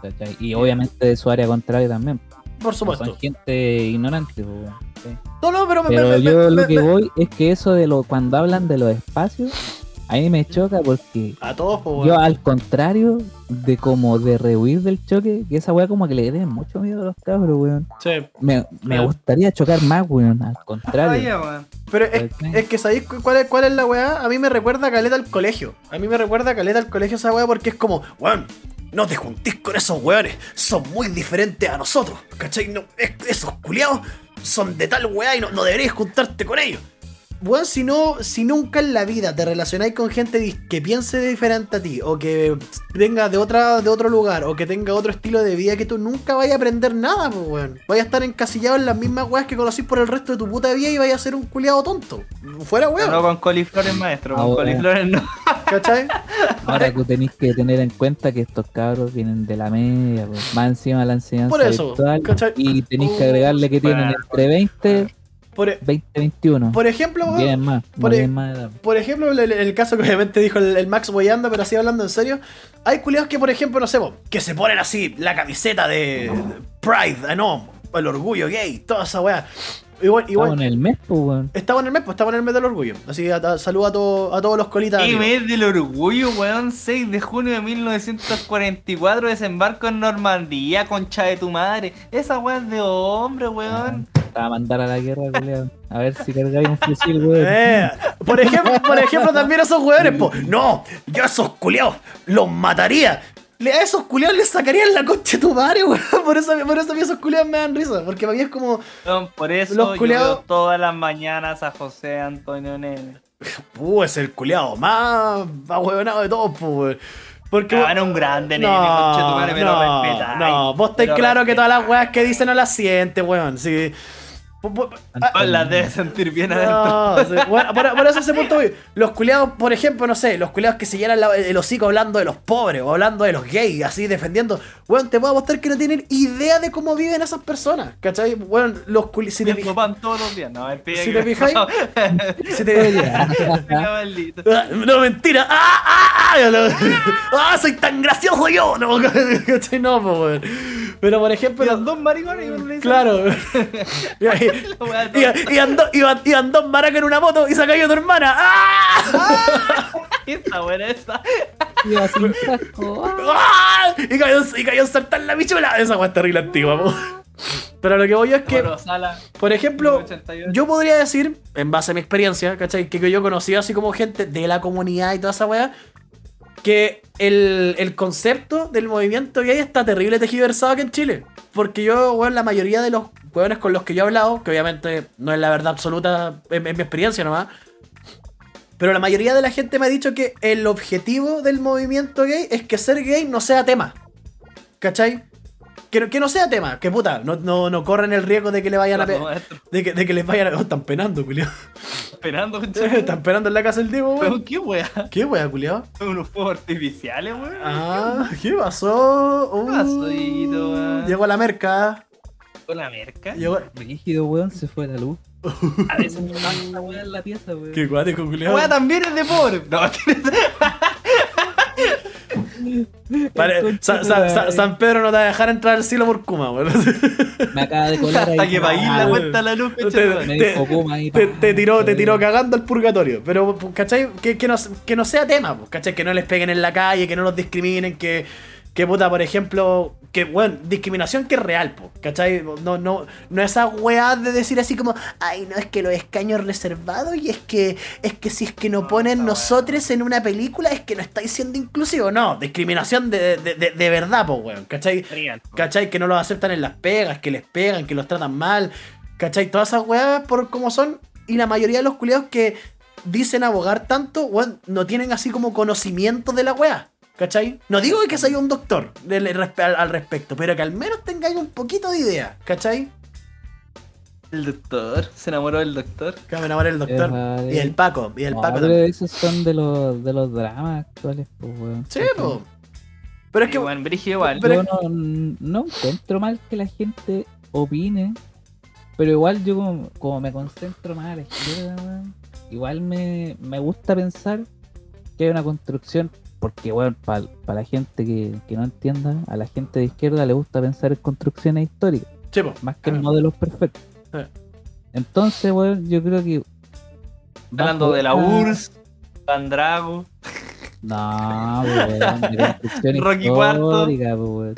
S3: ¿cachai? Y obviamente de su área contraria también.
S1: Por supuesto.
S3: Son gente ignorante.
S1: No, no, pero me,
S3: Pero
S1: me-
S3: yo
S1: me-
S3: lo que voy es que eso de lo cuando hablan de los espacios, a mí me choca porque
S1: A todos, pues,
S3: yo al contrario de como de rehuir del choque, que esa weá como que le den mucho miedo a los cabros, weón.
S1: Sí.
S3: Me, gustaría chocar más, weón, al contrario.
S2: Vaya, weón.
S1: Pero es, es que ¿sabéis cu- cuál es, cuál es la weá? A mí me recuerda a Caleta al colegio. A mí me recuerda a Caleta al colegio esa weá porque es como, weón, no te juntís con esos weones. Son muy diferentes a nosotros. ¿Cachai? No, es- esos culiados son de tal weá y no, no deberías juntarte con ellos. Weón, si, no, si nunca en la vida te relacionáis con gente que piense diferente a ti, o que venga de, otra, de otro lugar, o que tenga otro estilo de vida, que tú nunca vayas a aprender nada, pues, weón. Vayas a estar encasillado en las mismas weas que conocís por el resto de tu puta vida y vayas a ser un culiado tonto. Fuera,
S2: No
S1: weón.
S2: con coliflores, maestro. Con
S3: Ahora.
S2: coliflores no.
S1: ¿Cachai?
S3: Ahora que tenéis que tener en cuenta que estos cabros vienen de la media, pues, más encima de la enseñanza
S1: Por eso,
S3: virtual,
S1: ¿cachai?
S3: y tenéis que agregarle que tienen
S2: Bueno.
S3: entre 20,
S1: Por, e-
S3: 20, 21.
S1: por ejemplo, weón,
S3: Tienen más,
S1: por e-
S3: tienen más.
S1: Por ejemplo, el, el- caso que obviamente dijo el, el Max Boyanda, pero así hablando en serio. Hay culiados que, por ejemplo, no sé, que se ponen así la camiseta de Pride, ah, no, el orgullo gay, toda esa weá. Igual, igual,
S3: Estamos en el mes, pues, weón.
S1: Estaba en el mes, pues estaba en el mes del orgullo. Así que saludo a, todo- a todos los colitas.
S2: Y
S1: amigos.
S2: mes del orgullo, weón. 6 de junio de 1944, desembarco en Normandía, concha de tu madre. Esa weón es de hombre, weón.
S3: Para mandar a la guerra, culiao. A ver si cargáis un fusil, weón.
S1: Eh, por ejemplo, por ejemplo, también esos weones, po. No, yo a esos culiados los mataría. Le- A esos culiados les sacarían la concha de tu madre, weón. Por eso, por eso a mí esos culiados me dan risa. Porque para mí es como,
S2: Por eso
S1: Los
S2: yo
S1: culiados-
S2: veo todas las mañanas a José Antonio Nene.
S1: uh, es el culiado más ahueonado de todos, po, weón. Porque
S2: Ah, era un grande, nene, concha de tu madre, me lo
S1: no,
S2: respetáis,
S1: no, vos estáis claro que todas las weas que dicen no las sientes, weón. Sí. Ah,
S2: Pues las debes sentir bien adentro.
S1: No, sí, bueno, por, por eso ese punto. Los culiados, por ejemplo, no sé, los culiados que se llenan la- el hocico hablando de los pobres o hablando de los gays, así defendiendo. Weón, te puedo apostar que no tienen idea de cómo viven esas personas. ¿Cachai? Weón, los culiados. Si te,
S2: Comiendo pan todos los días. No,
S1: Si te fijáis- si te-
S2: fijáis.
S1: Ah, No, mentira. ¡Ah, ah, ah! Lo- ¡Ah, soy tan gracioso yo! No, ¿cachai? No, pues. Pero, por ejemplo.
S2: Dos maricones.
S1: Claro. Y, andó- iban, iban dos maracas en una moto y se cayó tu hermana. ¡Ah!
S2: Esta buena esta.
S3: Iba sin casco. ah.
S1: ¡Ah! Y cayó, y cayó a saltar la bichula. Esa weá es terrible antigua, po. Pero lo que voy yo es que, por ejemplo,
S2: 88.
S1: yo podría decir, en base a mi experiencia, ¿cachai? Que, que yo conocí así como gente de la comunidad y toda esa weá, que el, el concepto del movimiento gay está terrible tejiversado aquí en Chile. Porque yo, weón, la mayoría de los weones con los que yo he hablado, que obviamente no es la verdad absoluta en, en mi experiencia nomás, pero la mayoría de la gente me ha dicho que el objetivo del movimiento gay es que ser gay no sea tema. ¿Cachai? Que, no- que no sea tema, que puta, no, no, no corren el riesgo de que le vayan a... pe-
S2: Maestro.
S1: de que, de que les vayan a... Oh, están penando, culiao.
S2: esperando, concha.
S1: Está esperando en la casa del Diego, weón.
S2: Weón, ¿Qué weá?
S1: ¿Qué weá, culiao?
S2: Son unos fuegos artificiales, weón.
S1: Ah, ¿qué pasó? Uh,
S2: ¿Qué pasó, Dieguito, weón?
S1: Llegó la merca.
S2: Con la merca.
S1: Llegó...
S3: Rígido, weón, se fue la luz.
S2: A veces me
S3: esa weá en la pieza, weón.
S1: Qué cuático, culiao.
S2: weá también es de pobre. No,
S1: San Pedro no te va a dejar entrar al cielo por Kuma, weón.
S3: Me acaba de colar ahí.
S2: hasta que pagué la cuenta a la luz,
S1: Te- te-
S3: dijo Kuma ahí.
S1: Te, tiró, te tiró cagando al purgatorio. Pero, ¿cachai? Que, que, no, que no sea tema, pues, ¿cachai? Que no les peguen en la calle, que no los discriminen, que, que puta, por ejemplo, que, bueno, discriminación que es real, pues, ¿cachai? No, no, no esa weá de decir así como, ay, no, es que los escaños reservados y es que, es que si es que no ponen nosotros en una película, es que no estáis siendo inclusivo. No, discriminación de, de, de, de verdad, pues, weón, ¿cachai?
S2: Real, po.
S1: ¿Cachai? Que no los aceptan en las pegas, que les pegan, que los tratan mal. ¿Cachai? Todas esas weas por como son. Y la mayoría de los culiados que dicen abogar tanto, weón, no tienen así como conocimiento de la wea. ¿Cachai? No digo que sea un doctor del- al, respecto, pero que al menos tengáis un poquito de idea. ¿Cachai?
S2: El doctor. Se enamoró del doctor.
S1: Que me enamoré el doctor. Y el Paco. Y el Paco
S3: pero
S1: también.
S3: esos son de los, de los dramas actuales, pues, weón.
S1: Sí, po. Pero es que.
S2: Igual, igual.
S1: Pero-
S3: yo no, no encuentro mal que la gente opine, pero igual yo como, como me concentro más a la izquierda, weón, igual me, me gusta pensar que hay una construcción, porque bueno, para la gente que, que no entienda, a la gente de izquierda le gusta pensar en construcciones históricas,
S1: Sí,
S3: más que en
S1: Ah.
S3: modelos perfectos.
S1: Eh.
S3: Entonces, weón, yo creo que...
S2: Hablando de la URSS, Pandrago.
S3: No, pues, weón, de construcción
S2: Rocky Cuarto.
S3: histórica, pues, weón.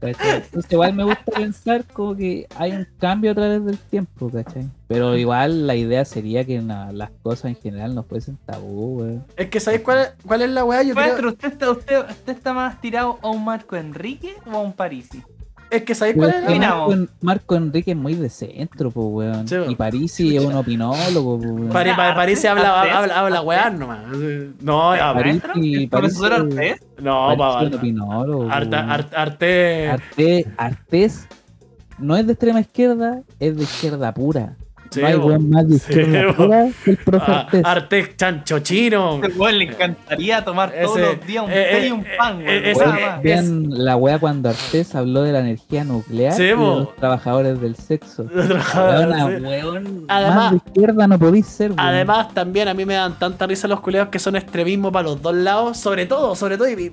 S3: ¿Cachai? Entonces igual me gusta pensar como que hay un cambio a través del tiempo, ¿cachai? Pero igual la idea sería que na- las cosas en general no fuesen tabú, weón.
S1: Es que ¿sabéis cuál, es- cuál es la wea? Yo creo.
S2: Maestro, ¿usted está, usted, ¿usted está más tirado a un Marco Enrique o a un Parisi?
S1: Es que ¿sabéis cuál
S3: es
S2: Opinamos.
S3: Marco, En- Marco Enrique es muy de centro, pues, weón.
S1: Sí, weón.
S3: y Parisi es un opinólogo, pues, weón.
S1: Pari, pa- París se
S2: Artés,
S1: habla,
S2: Artés,
S1: habla, habla
S2: Artés.
S1: weá nomás. No, ya,
S3: París-
S2: ¿Maestro?
S3: y
S2: ¿El profesor
S3: Parisi-
S2: Artés?
S1: no,
S3: Parisi
S1: pa,
S3: es un opinólogo,
S1: Arte,
S3: weón.
S1: arte, arte,
S3: Arte, Artés no es de extrema izquierda, es de izquierda pura.
S1: Sí,
S3: no hay weón más de
S1: Sí,
S3: izquierda
S1: bo.
S3: pura que el profe
S1: Ah,
S3: Artés.
S1: arte chancho chino.
S2: Este weón le encantaría tomar todos los días un
S1: eh,
S2: té
S1: eh,
S2: y un pan,
S1: eh,
S2: weón.
S3: vean la wea cuando Artés habló de la energía nuclear
S1: Sí,
S3: y de los trabajadores del sexo.
S1: Además,
S3: weón,
S1: Además-
S3: más de izquierda no podéis ser, weón.
S1: Además, también a mí me dan tanta risa los culeos que son extremismo para los dos lados. Sobre todo, sobre todo, y,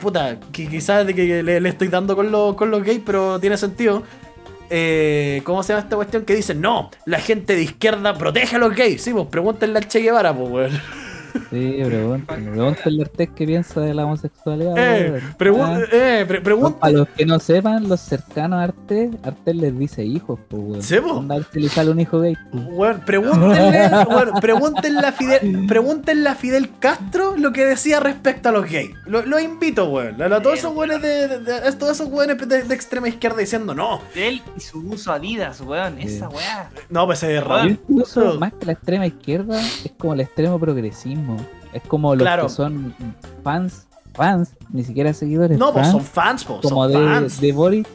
S1: puta, que quizás de que le, le estoy dando con, los con los gays, pero tiene sentido. Eh, ¿Cómo se llama esta cuestión? Que dicen, no, la gente de izquierda protege a los gays. Sí, pues pregúntenle al Che Guevara, pues.
S3: Sí, pregúntenle, pregúntenle a Artés qué piensa de la homosexualidad.
S1: Eh,
S3: Ah,
S1: eh, pre-
S3: no,
S1: pregunta-
S3: para los que no sepan, los cercanos a Artés, Artés les dice hijos, pues, weón. Artés le sale un hijo gay.
S1: Weón, pregúntenle, weón, pregúntenle, a Fidel, pregúntenle a Fidel Castro lo que decía respecto a los gays. Lo, lo invito, weón. A, a todos esos weones de, de- de- a todos esos weones de, de extrema izquierda diciendo no.
S2: Él y su uso Adidas, weón. Esa weá.
S1: No, pues es raro.
S3: incluso, más que la extrema izquierda, es como el extremo progresismo. Es como los
S1: Claro.
S3: que son fans, fans, ni siquiera seguidores.
S1: No, pues
S3: fans,
S1: son fans, po,
S3: como
S1: son
S3: de,
S1: fans.
S3: de Boris.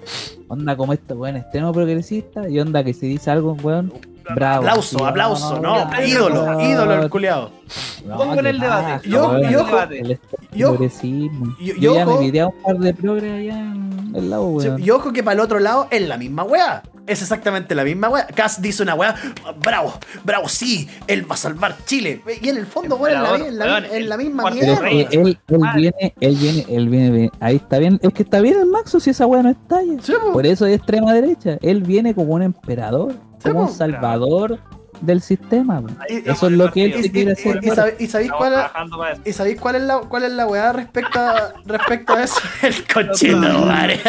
S3: Onda como este weón extremo progresista. Y onda que si dice algo, weón, bravo.
S1: Aplauso, aplauso, no.
S2: no,
S1: ídolo,
S3: no,
S1: ídolo el culiado.
S3: no,
S2: Pongo en el debate.
S1: Yo-
S3: weón,
S1: yo- yo-
S3: progresismo.
S1: yo-
S3: Yo,
S1: yo-
S3: ya me un par de progres allá en el lado, weón.
S1: Y ojo que para el otro lado es la misma weá. Es exactamente la misma weá. Cass dice una weá, bravo, bravo, sí, él va a salvar Chile. Y en el fondo, weón, es la,
S2: Emperador,
S1: en la- en la misma mierda.
S3: él, él viene, él viene, él viene, bien. ahí está bien, es que está bien el Maxo si esa weá no está.
S1: Sí, po.
S3: Por eso es extrema derecha. Él viene como un emperador,
S1: Sí,
S3: como un salvador del sistema. Eso es lo que él
S1: y-
S3: se
S1: y-
S3: quiere
S1: y-
S3: hacer.
S1: y sabe- ¿Y sabéis cuál. ¿Y sabéis cuál es la, cuál es la weá respecto a, respecto a eso? El cochino, madre.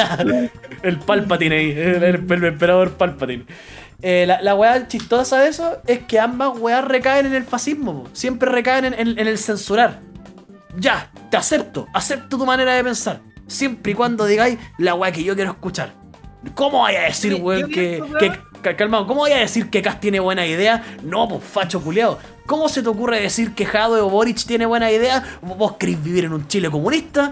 S1: El Palpatine ahí, el, el- el emperador Palpatine. Eh, la, la weá chistosa de eso es que ambas weas recaen en el fascismo, siempre recaen en, en- en el censurar. Ya, te acepto, acepto tu manera de pensar. Siempre y cuando digáis la weá que yo quiero escuchar. ¿Cómo vaya a decir, weón, que,
S2: weón.
S1: Ca- Calmado, ¿cómo voy a decir que Cas tiene buena idea? No, pues facho culiao. ¿Cómo se te ocurre decir que Jadwe o Boric tiene buena idea? ¿Vos querés vivir en un Chile comunista?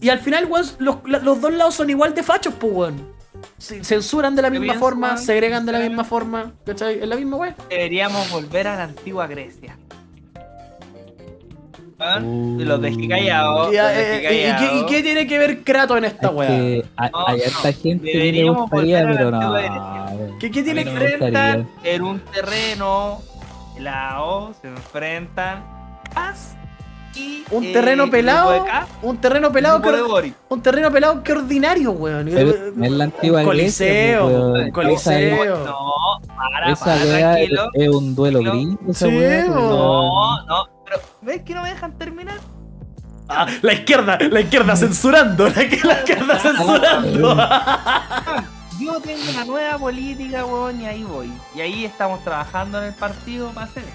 S1: Y al final, weón, los, dos lados son igual de fachos, pues, weón. censuran de la misma forma,
S2: weón,
S1: segregan de la misma forma, ¿cachai? Es la misma weá.
S2: Deberíamos volver a la antigua Grecia. ¿Ah?
S3: Uh.
S2: Los dejé callados.
S1: Y,
S2: los
S1: eh,
S2: dejé
S1: eh, ¿y qué, y qué tiene que ver Kratos en esta
S3: Es
S1: weá?
S3: que hay,
S2: No,
S3: hay
S2: no,
S3: harta gente que le gustaría, pero no.
S1: ¿Qué, qué tiene que
S2: enfrentan en un terreno helado, se enfrentan y
S1: un
S2: eh,
S1: terreno
S2: grupo
S1: pelado? Un terreno pelado que un terreno pelado que ordinario, weón.
S3: Pero es la antigua
S1: Un coliseo, un
S3: weón.
S1: coliseo.
S2: No, para,
S3: Esa
S2: para,
S3: weá es, un duelo gringo, esa
S1: Sí,
S3: weá,
S1: weón.
S2: No, no, pero ¿ves que no me dejan terminar?
S1: Ah, la izquierda, la izquierda censurando, la, la izquierda censurando.
S2: Yo tengo una nueva política, weón, y ahí voy. Y ahí estamos trabajando en el partido para hacer esto.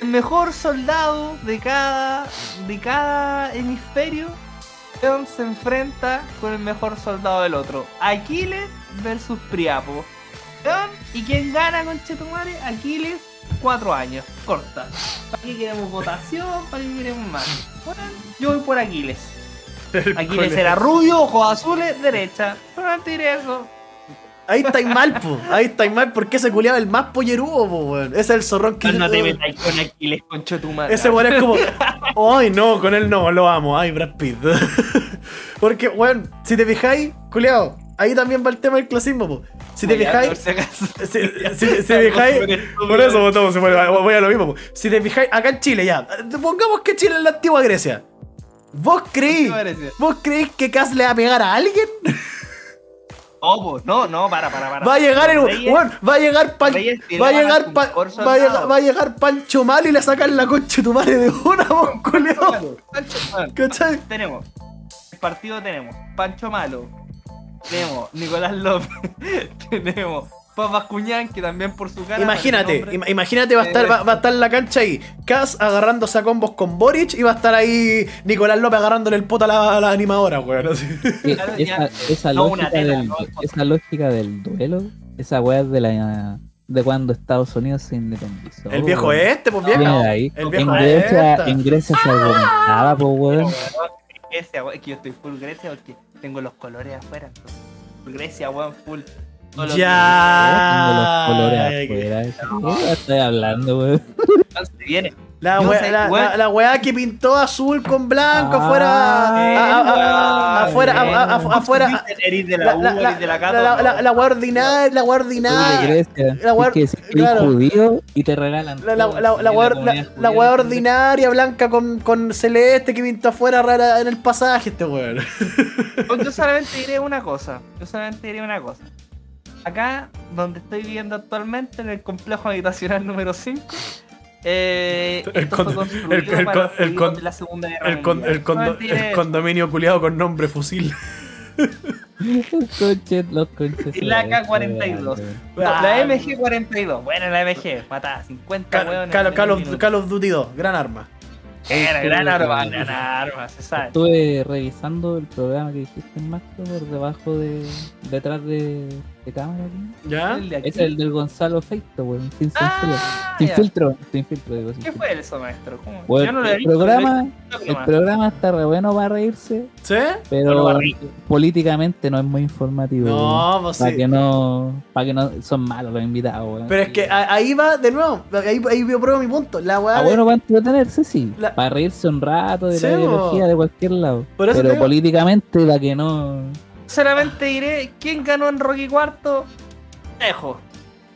S2: El mejor soldado de cada, de cada hemisferio se enfrenta con el mejor soldado del otro. Aquiles versus Priapo. ¿Y quién gana con Chetumare? Aquiles, cuatro años. Corta. ¿Para qué queremos votación? ¿Para qué queremos más? Bueno, yo voy por Aquiles. Aquiles era rubio, ojos azules, derecha. Solamente diré eso.
S1: Ahí estáis mal, po. Ahí estáis mal porque ese culiado es el más pollerudo, po, weón. Ese es el zorrón que.
S2: No te metáis con Aquiles, con Chetumare.
S1: Ese weón es como. Ay, no, con él no, lo amo. Ay, Brad Pitt. Porque, weón, si te fijáis, culiado, ahí también va el tema del clasismo, po. Si te fijáis. Si, si- si te fijáis. Por eso votamos, voy a lo mismo. po. Si te fijáis, acá en Chile ya. Pongamos que Chile es la antigua Grecia. ¿Vos creís? ¿Vos creís que Cass le va a pegar a alguien?
S2: Oh, no, no, para, para, para.
S1: Va a llegar el.
S2: Reyes-
S1: weón, va a llegar Pan- Va a llegar, va, a llegar, va a llegar Pancho Mal y le sacan la concha de tu madre de una, vos.
S2: Pancho Malo.
S1: ¿Cachai?
S2: Tenemos. El partido tenemos. Pancho Malo. Tenemos Nicolás López. tenemos Papas Cuñán, que también por su cara.
S1: Imagínate, im- imagínate, va a, estar, va, va a estar en la cancha ahí. Cas agarrándose a combos con Boric y va a estar ahí Nicolás López agarrándole el poto a la, a la animadora, weón. así.
S3: Esa,
S2: No,
S3: lógica
S2: tela,
S3: del,
S2: no,
S3: esa lógica del duelo, esa weá de la de cuando Estados Unidos se independizó.
S1: El viejo
S3: weón.
S1: este, pues
S3: Viene
S1: viejo.
S3: ahí.
S1: El
S3: En
S1: viejo
S3: Grecia,
S1: esta.
S3: en Grecia se argumentaba, pues
S2: Grecia, weón, es que yo estoy full Grecia porque tengo los colores afuera. Grecia, weón, full. Todo lo
S3: Tengo los
S1: Ya.
S3: colores afuera. ¿Qué estoy hablando, weón?
S2: se viene.
S1: La, wea-
S2: sé,
S1: la, la- la weá que pintó azul con blanco
S3: Ah,
S1: afuera. a- a- a- afuera, afuera.
S2: Eres de la
S1: weá ordinaria, la weá ordinaria. La weá-
S3: judío y te regalan.
S1: La, weá- ordinaria blanca con, con celeste que pintó afuera rara en el pasaje este weón.
S2: Yo solamente diré una cosa. Yo solamente diré una cosa. Acá, donde estoy viviendo actualmente, en el complejo habitacional número 5, eh,
S1: El con- condo- condominio culiado con nombre fusil.
S3: Los conches, los conches.
S2: Y la
S3: se
S2: K-42.
S3: weón.
S2: No, la MG-42. Bueno, la MG. Matada 50
S1: Call,
S2: hueones.
S1: Call-
S2: en
S1: Call. Call of Duty 2, gran arma.
S2: Era gran arma, gran arma, se sabe.
S3: Estuve revisando el programa que dijiste en Maxo por debajo de. detrás de, de cámara. aquí.
S1: ¿Ya?
S2: El de aquí.
S3: Es el del Gonzalo Feito, weón. Sin.
S2: Ah,
S3: sin filtro. Sin filtro, digo. sin
S2: ¿Qué
S3: filtro.
S2: fue eso, maestro? ¿Cómo?
S3: Bueno,
S2: Yo no lo he
S3: el
S2: visto.
S3: programa,
S2: lo he visto
S3: el programa está re bueno para reírse,
S1: ¿Sí?
S3: pero
S2: Bueno,
S3: políticamente no es muy informativo.
S1: No, pues
S3: Para
S1: sí.
S3: que no. Para que no. Son malos los invitados, weón.
S1: Pero es que ahí va de nuevo. Ahí, ahí yo pruebo mi punto. La weá.
S3: Ah,
S1: de-
S3: bueno, para entretenerse, sí.
S1: La-
S3: Para reírse un rato de
S1: Sí,
S3: la ideología de cualquier lado.
S1: Por eso te
S3: Pero
S1: digo-
S3: políticamente, para que no.
S2: Solamente diré quién ganó en Rocky Cuarto. Dejo.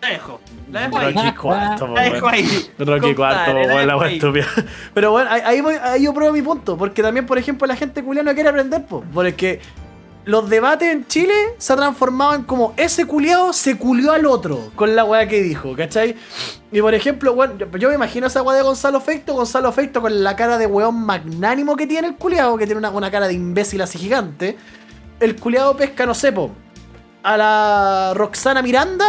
S2: Dejo. La dejo ahí.
S1: Rocky cuarto,
S2: La dejo ahí.
S1: Rocky cuarto,
S2: la
S1: la
S2: ahí.
S1: estúpida. Pero bueno, ahí, ahí, voy- ahí yo pruebo mi punto. Porque también, por ejemplo, la gente culiana quiere aprender, pues. Porque los debates en Chile se han transformado en como ese culiao se culió al otro con la weá que dijo, ¿cachai? Y por ejemplo, bueno, yo, me imagino esa weá de Gonzalo Feito, Gonzalo Feito con la cara de weón magnánimo que tiene el culiao, que tiene una, una cara de imbécil así gigante. El culiao pesca, no sé, po, a la Roxana Miranda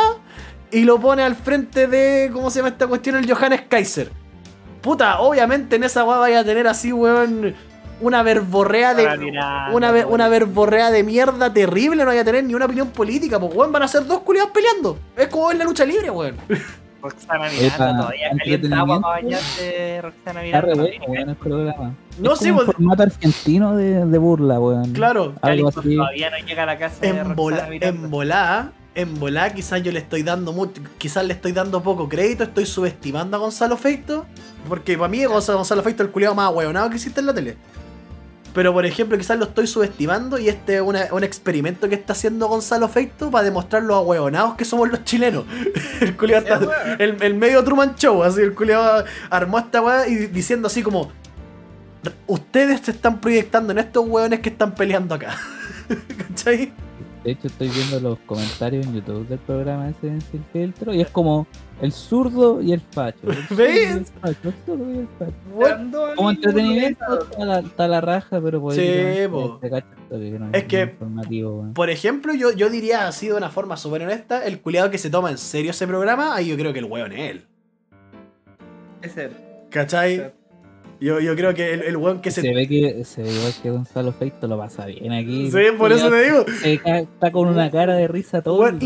S1: y lo pone al frente de, ¿cómo se llama esta cuestión? El Johannes Kaiser. Puta, obviamente en esa weá vaya a tener así, weón, una verborrea de. Una, una verborrea de mierda terrible, no vaya a tener ni una opinión política, pues weón, van a ser dos culiados peleando. Es como en la lucha libre, weón.
S2: Roxana
S3: Epa,
S2: Miranda todavía calienta agua para bañarse Roxana
S3: Está re
S2: Miranda.
S3: bueno, weón, el programa.
S1: No,
S3: es
S1: sí,
S3: como un
S1: pues-
S3: formato argentino de, de burla, weón.
S1: Claro,
S3: Algo así.
S2: todavía no llega a la casa de
S1: en
S2: Roxana
S1: bola,
S2: Miranda.
S1: en volá, en volá quizás yo le estoy dando mucho, quizás le estoy dando poco crédito, estoy subestimando a Gonzalo Feito, porque para mí Gonzalo, Gonzalo Feito es el culiado más hueonado que existe en la tele. Pero por ejemplo, quizás lo estoy subestimando y este es una- un experimento que está haciendo Gonzalo Feito para demostrar los ahueonados que somos los chilenos. el culiado está, el medio Truman Show, así el culiado armó esta weá y diciendo así como ustedes se están proyectando en estos hueones que están peleando acá. ¿Cachai?
S3: De hecho, estoy viendo los comentarios en YouTube del programa ese en Sin Filtro y es como el zurdo y el facho. El zurdo y
S1: ¿Ves?
S3: el facho, el zurdo y el facho. Como entretenimiento está la, está la raja, pero pues.
S1: Sí. Es que-
S3: Informativo, weón.
S1: Por ejemplo, yo, yo diría así de una forma súper honesta, el culiado que se toma en serio ese programa, ahí yo creo que el weón es él.
S2: Ese.
S1: ¿Cachai? Yo, yo creo que el, el weón que se...
S3: Se ve que se ve igual que Gonzalo Feito lo pasa bien aquí.
S1: Sí, por eso te digo.
S3: Se ca- está con una cara de risa todo. El rato,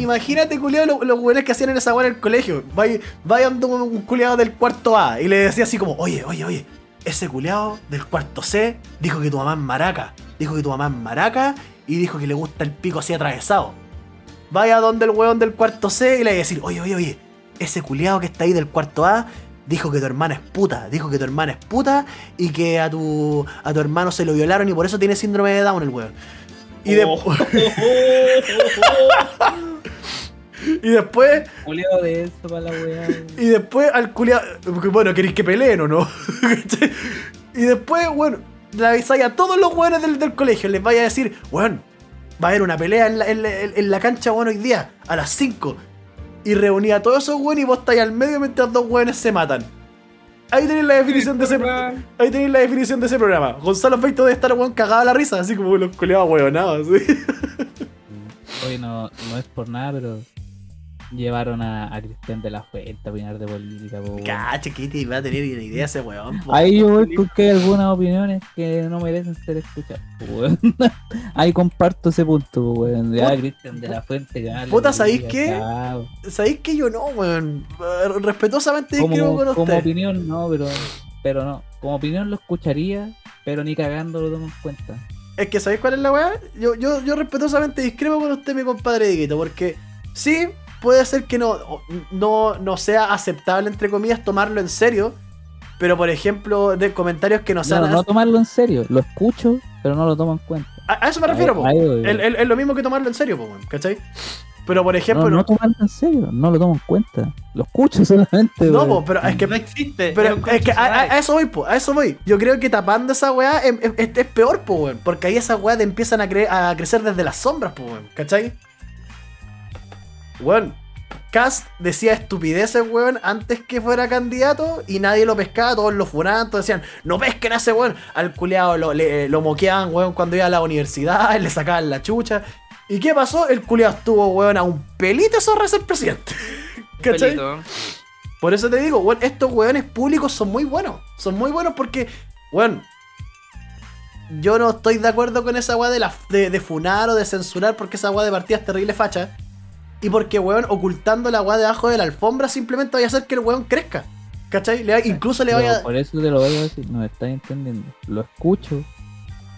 S1: imagínate, culiado, lo- los weones que hacían en esa weá en el colegio. Vaya, vaya un, un culiado del cuarto A y le decía así como, oye, oye, oye, ese culiado del cuarto C dijo que tu mamá es maraca. Dijo que tu mamá es maraca y dijo que le gusta el pico así atravesado. Vaya donde el weón del cuarto C y le va a decir, oye, oye, oye, ese culiado que está ahí del cuarto A dijo que tu hermana es puta, dijo que tu hermana es puta y que a tu, a tu hermano se lo violaron y por eso tiene síndrome de Down el weón. Y, de-
S2: Oh.
S1: y después
S3: Culeado de eso para la weá. weón.
S1: Y después al culiado. Bueno, ¿queréis que peleen o no? Y después, bueno, le avisáis a todos los weones del, del colegio. Les vaya a decir, weón, va a haber una pelea en la, en la- en la cancha, bueno, hoy día, a las 5. Y reunía a todos esos weones y vos estáis al medio mientras dos weones se matan. Ahí tenéis la definición de ese Ahí tenéis la definición de ese programa. Gonzalo Feito debe estar weón cagado a la risa, así como los culiados weonados, ¿sí?
S3: Oye, no, no es por nada, pero llevaron a, a Cristian de la Fuente a opinar de política. po.
S1: Cacha, iba a tener ni idea ese weón. po.
S3: Ahí yo voy con que hay algunas opiniones que no merecen ser escuchadas. po. Ahí comparto ese punto, weón. Ya, Cristian de la Fuente. ya,
S1: Puta, ¿sabéis qué? ¿Sabéis que yo no, weón? Eh, Respetuosamente discrepo
S3: Como,
S1: con
S3: como
S1: usted.
S3: opinión, no, pero, pero no. Como opinión lo escucharía, pero ni cagando lo tomo en cuenta.
S1: Es que, ¿sabéis cuál es la weá? Yo, yo, yo respetuosamente discrepo con usted, mi compadre Diguito, porque sí, puede ser que no, no, no sea aceptable, entre comillas, tomarlo en serio, pero por ejemplo, de comentarios que no
S3: No,
S1: sean.
S3: no tomarlo en serio. Lo escucho, pero no lo tomo en cuenta.
S1: a, a eso me refiero, po. Es lo mismo que tomarlo en serio, po, weón, ¿cachai? Pero por ejemplo,
S3: no,
S1: no,
S3: no tomarlo en serio, no lo tomo en cuenta. Lo escucho solamente.
S1: no, po, pero es que
S2: No existe.
S1: Pero es que a, a- a eso voy, po, a eso voy. Yo creo que tapando esa weá es, es- es peor, po, weón. Porque ahí esas weá te empiezan a, cre- a crecer desde las sombras, po, weón. ¿Cachai? Weón. Cast decía estupideces, weón, antes que fuera candidato y nadie lo pescaba, todos lo funaban, todos decían, no pesquen a ese weón. Al culeado lo, le- lo moqueaban, weón, cuando iba a la universidad, le sacaban la chucha. ¿Y qué pasó? El culeado estuvo, weón, a un pelito zorra ser presidente. ¿Cachai?
S2: Pelito.
S1: Por eso te digo, weón, estos weones públicos son muy buenos. Son muy buenos porque, weón, yo no estoy de acuerdo con esa weá de, la, de, de funar o de censurar porque esa weá de partida es terrible facha. Y porque, weón, ocultando la weá debajo de la alfombra simplemente vaya a hacer que el weón crezca. ¿Cachai? Le va- incluso le vaya...
S3: Por eso te lo voy a decir, no me estás entendiendo. Lo escucho,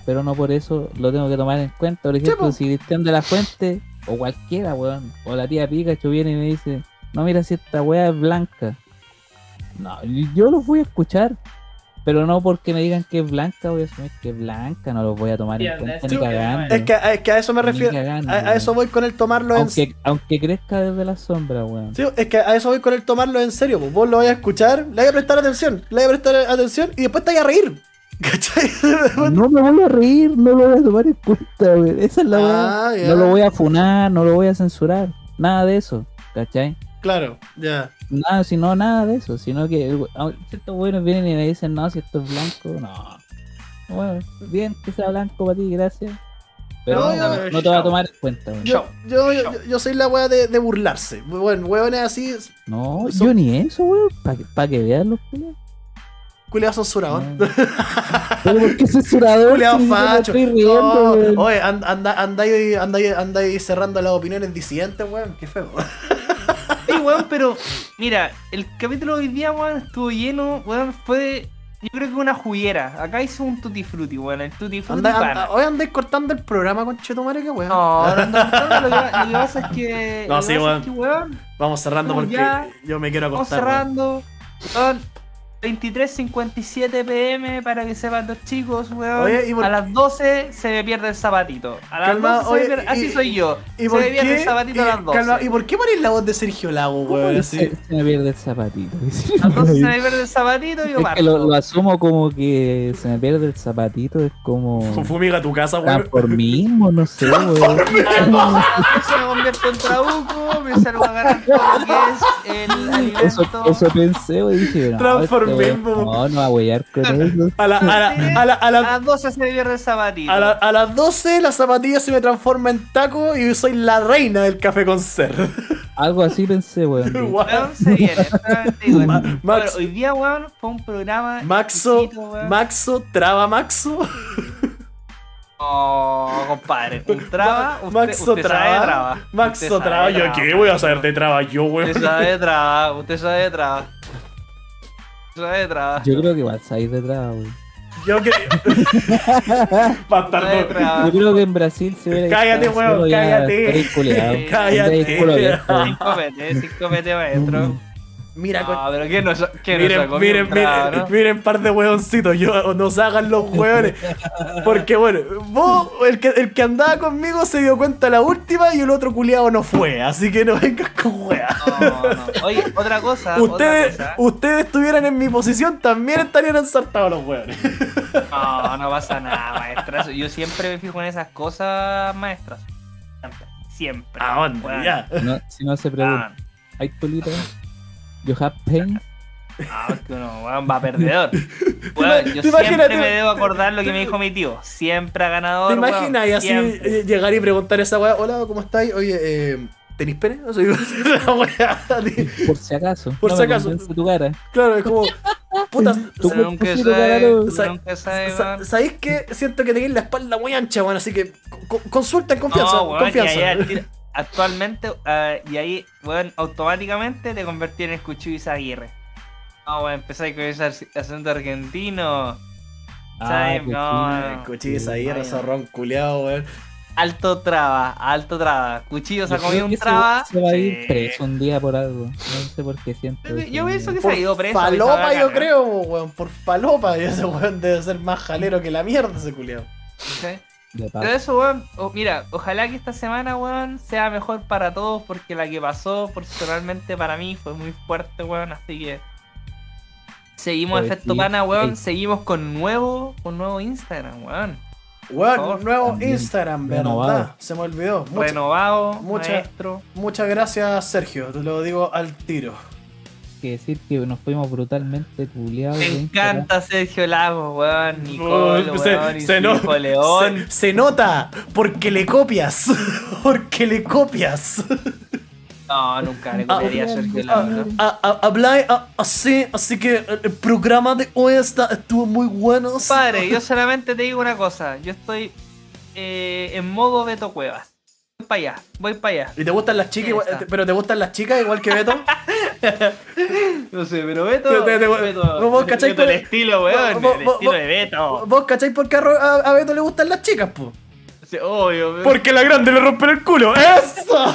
S3: pero no por eso lo tengo que tomar en cuenta. Por ejemplo, si Cristian de la Fuente, o cualquiera, weón, o la tía Pikachu viene y me dice, no, mira si esta weá es blanca. No, yo los voy a escuchar, pero no porque me digan que es blanca, voy a asumir que es blanca, no los voy a tomar
S2: Sí,
S3: en cuenta ni cagando.
S1: Es que, es que a eso me refiero.
S3: cagando,
S1: A, a
S3: weón.
S1: eso voy con el tomarlo en
S3: aunque, aunque crezca desde la sombra, weón.
S1: Sí, es que a eso voy con el tomarlo en serio. Pues vos lo vais a escuchar, le vais a prestar atención, le vais a prestar atención y después te vais a reír. ¿Cachai?
S3: No me voy a reír, no lo voy a tomar en cuenta, güey. Esa es la
S1: Ah, ya.
S3: No lo voy a funar, no lo voy a censurar. Nada de eso, ¿cachai?
S1: Claro, ya.
S3: Nada, sino nada de eso. Sino que el ah, ciertos buenos vienen y me dicen, no, si esto es blanco, no. Bueno, bien que sea blanco para ti, gracias. Pero
S1: No,
S3: no, no, no te va a tomar en cuenta.
S1: Yo, yo, yo, yo soy la wea de, de burlarse. Bueno, weones así,
S3: No,
S1: Son-
S3: yo ni eso, güey. Para que, pa' que vean los culiados.
S1: culiados censurador.
S3: No. Pero ¿por qué censurador?
S1: Culeado
S3: Si
S1: facho.
S3: estoy riendo,
S1: No, oye, anda, anda, anda, ahí, anda, ahí, anda ahí cerrando las opiniones disidentes, weón. Qué feo.
S2: Weón, pero mira, el capítulo de hoy día, weón, estuvo lleno, weón, fue, yo creo que una juguera. Acá hice un tutti frutti, weón, el tutti frutti
S1: Anda, anda- hoy andáis cortando el programa con Chetumare, que weón.
S2: No, no, no, no, lo, que, lo que pasa es que.
S1: No, sí, weón.
S2: es que, weón,
S1: Vamos cerrando
S2: Vamos
S1: porque
S2: ya.
S1: yo me quiero
S2: Vamos
S1: acostar. weón.
S2: cerrando. Son 23.57 pm para que sepan los chicos, weón.
S1: Oye, ¿y por
S2: a las 12 se me pierde el zapatito. A las
S1: Calma,
S2: 12 se
S1: oye,
S2: me pierde- Así
S1: y-
S2: soy yo.
S1: ¿Y
S2: se
S1: por
S2: me pierde
S1: qué?
S2: el zapatito a las
S1: y,
S2: 12.
S1: calma, ¿y por qué ponéis la voz de Sergio Lago, weón?
S3: Se, se me pierde el zapatito.
S2: A las 12 se me pierde el zapatito y yo
S3: Es
S2: parto.
S3: que lo, lo asumo como que se me pierde el zapatito, es como
S1: Fumiga tu casa, weón.
S3: transformismo, no sé, weón.
S2: 12 me convierto en trabuco, me salgo a agarrar todo lo que es el alimento.
S3: Eso, eso pensé, weón, y dije, no. Weón, no, no va a huellar con eso.
S1: A, la, a, la, a, la, a,
S2: A
S1: la,
S2: las 12 se me pierde el zapatito.
S1: a, la- a las 12 la zapatilla se me transforma en taco y soy la reina del café con ser.
S3: Algo así pensé, weón.
S2: Se viene, Bueno,
S1: Max-
S2: hoy día, weón, fue un programa.
S1: Maxo,
S2: exquisito.
S1: Maxo, traba Maxo.
S2: Oh, compadre. Un traba. Usted,
S1: Maxo
S2: usted sabe de
S1: traba.
S2: traba.
S1: Maxo
S2: Usted sabe
S1: traba. Yo
S2: traba,
S1: qué voy a saber de traba yo, weón.
S2: Usted sabe de traba. Usted sabe de traba. Usted sabe de traba.
S3: Yo creo que va a salir detrás, weón.
S1: Yo que. Bastardo.
S3: Yo creo que en Brasil se hubiera
S1: Cállate, weón,
S3: ya
S1: cállate. cállate.
S3: Abierto.
S2: Cinco metes, cinco metes maestro.
S1: Mira, con-
S2: No, pero ¿quién nos, quién nos
S1: Miren,
S2: sacó
S1: miren, miren,
S2: no?
S1: miren, par de hueoncitos, yo, nos hagan los hueones. Porque bueno, vos, el que, el que andaba conmigo se dio cuenta la última y el otro culiado no fue, así que no vengas con hueá.
S2: No, no. Oye, otra cosa.
S1: Ustedes,
S2: otra cosa.
S1: ustedes estuvieran en mi posición, también estarían ensartados los hueones.
S2: No, no pasa nada, maestra. Yo siempre me fijo en esas cosas, maestra. Siempre. Siempre.
S1: ¿A dónde? Ya.
S3: No, si no se pregunta,
S2: Ah,
S3: ¿hay tulita? ¿You have pain?
S2: ah, porque uno, weón, va perdedor. Weón, yo siempre me debo acordar lo que me dijo mi tío. Siempre a ganador.
S1: ¿Te imaginas y así
S2: siempre.
S1: eh, llegar y preguntar a esa weá, hola, ¿cómo estáis? Oye, eh, ¿tenéis pene? No
S3: Por si acaso.
S1: Por
S3: no
S1: si acaso.
S3: tu cara.
S1: Claro, es como, puta,
S2: Uno nunca
S3: cuerpocito
S2: sabe,
S3: parado.
S2: uno
S1: Sa-
S2: nunca sabe,
S1: Sa-
S2: weón.
S1: ¿Sabéis que siento que tenéis la espalda muy ancha, weón? Así que co- consulta en confianza.
S2: No, weón,
S1: confianza.
S2: Actualmente, ah, y ahí, weón, automáticamente te convertí en el Cuchillo Izaguirre. No, weón, empezáis con ese ac- acento argentino. ¿Sabes?
S3: pues
S2: no,
S1: ahí,
S2: Ay,
S1: zorrón culeado, weón.
S2: Alto traba, alto traba. Cuchillo se ha comido un traba.
S3: Se va a ir preso un día por algo. No sé por qué siento.
S2: Yo-
S3: eso.
S2: Yo pienso que se ha ido preso.
S1: falopa,
S2: esa
S1: yo creo, weón. Por falopa. Y ese weón debe ser más jalero que la mierda, ese culeado.
S2: Sí.
S3: De
S2: Pero eso, weón, mira, ojalá que esta semana, weón, sea mejor para todos, porque la que pasó personalmente para mí fue muy fuerte, weón, así que seguimos
S3: Pues
S2: efecto
S3: sí,
S2: pana, weón,
S3: ey.
S2: seguimos con nuevo, con nuevo Instagram, weón,
S1: Weón, nuevo
S3: también
S1: Instagram,
S3: renovado.
S1: ¿verdad? Se me olvidó. Mucha-
S2: renovado,
S1: mucha-
S2: maestro.
S1: muchas gracias, Sergio. Te lo digo al tiro.
S3: Que decir que nos fuimos brutalmente culiados.
S2: Me encanta Sergio Lago, weón, Nicole,
S1: Uy, se-
S2: weón,
S1: se
S2: su
S1: no-
S2: hijo León.
S1: Se, se nota porque le copias. porque le copias.
S2: No, nunca le
S1: Ah,
S2: copiaría a Sergio Lago. ¿no?
S1: ah, ah, Habláis ah, así, así que el, programa de hoy está, estuvo muy bueno.
S2: Padre, yo solamente te digo una cosa, yo estoy eh, en modo Beto Cuevas. Voy para allá, voy para allá.
S1: ¿Y te gustan las chicas? igual- pero te gustan las chicas igual que Beto?
S2: No sé, pero Beto.
S1: Te- te- te-
S2: Beto,
S1: vos
S2: el
S1: por-
S2: estilo, weón.
S1: vos-
S2: el
S1: vos-
S2: estilo
S1: vos-
S2: de Beto.
S1: ¿Vos cacháis por qué a, a- Beto le gustan las chicas, po?
S2: Sí, Obvio.
S1: Porque la grande le rompen el culo. ¡Eso!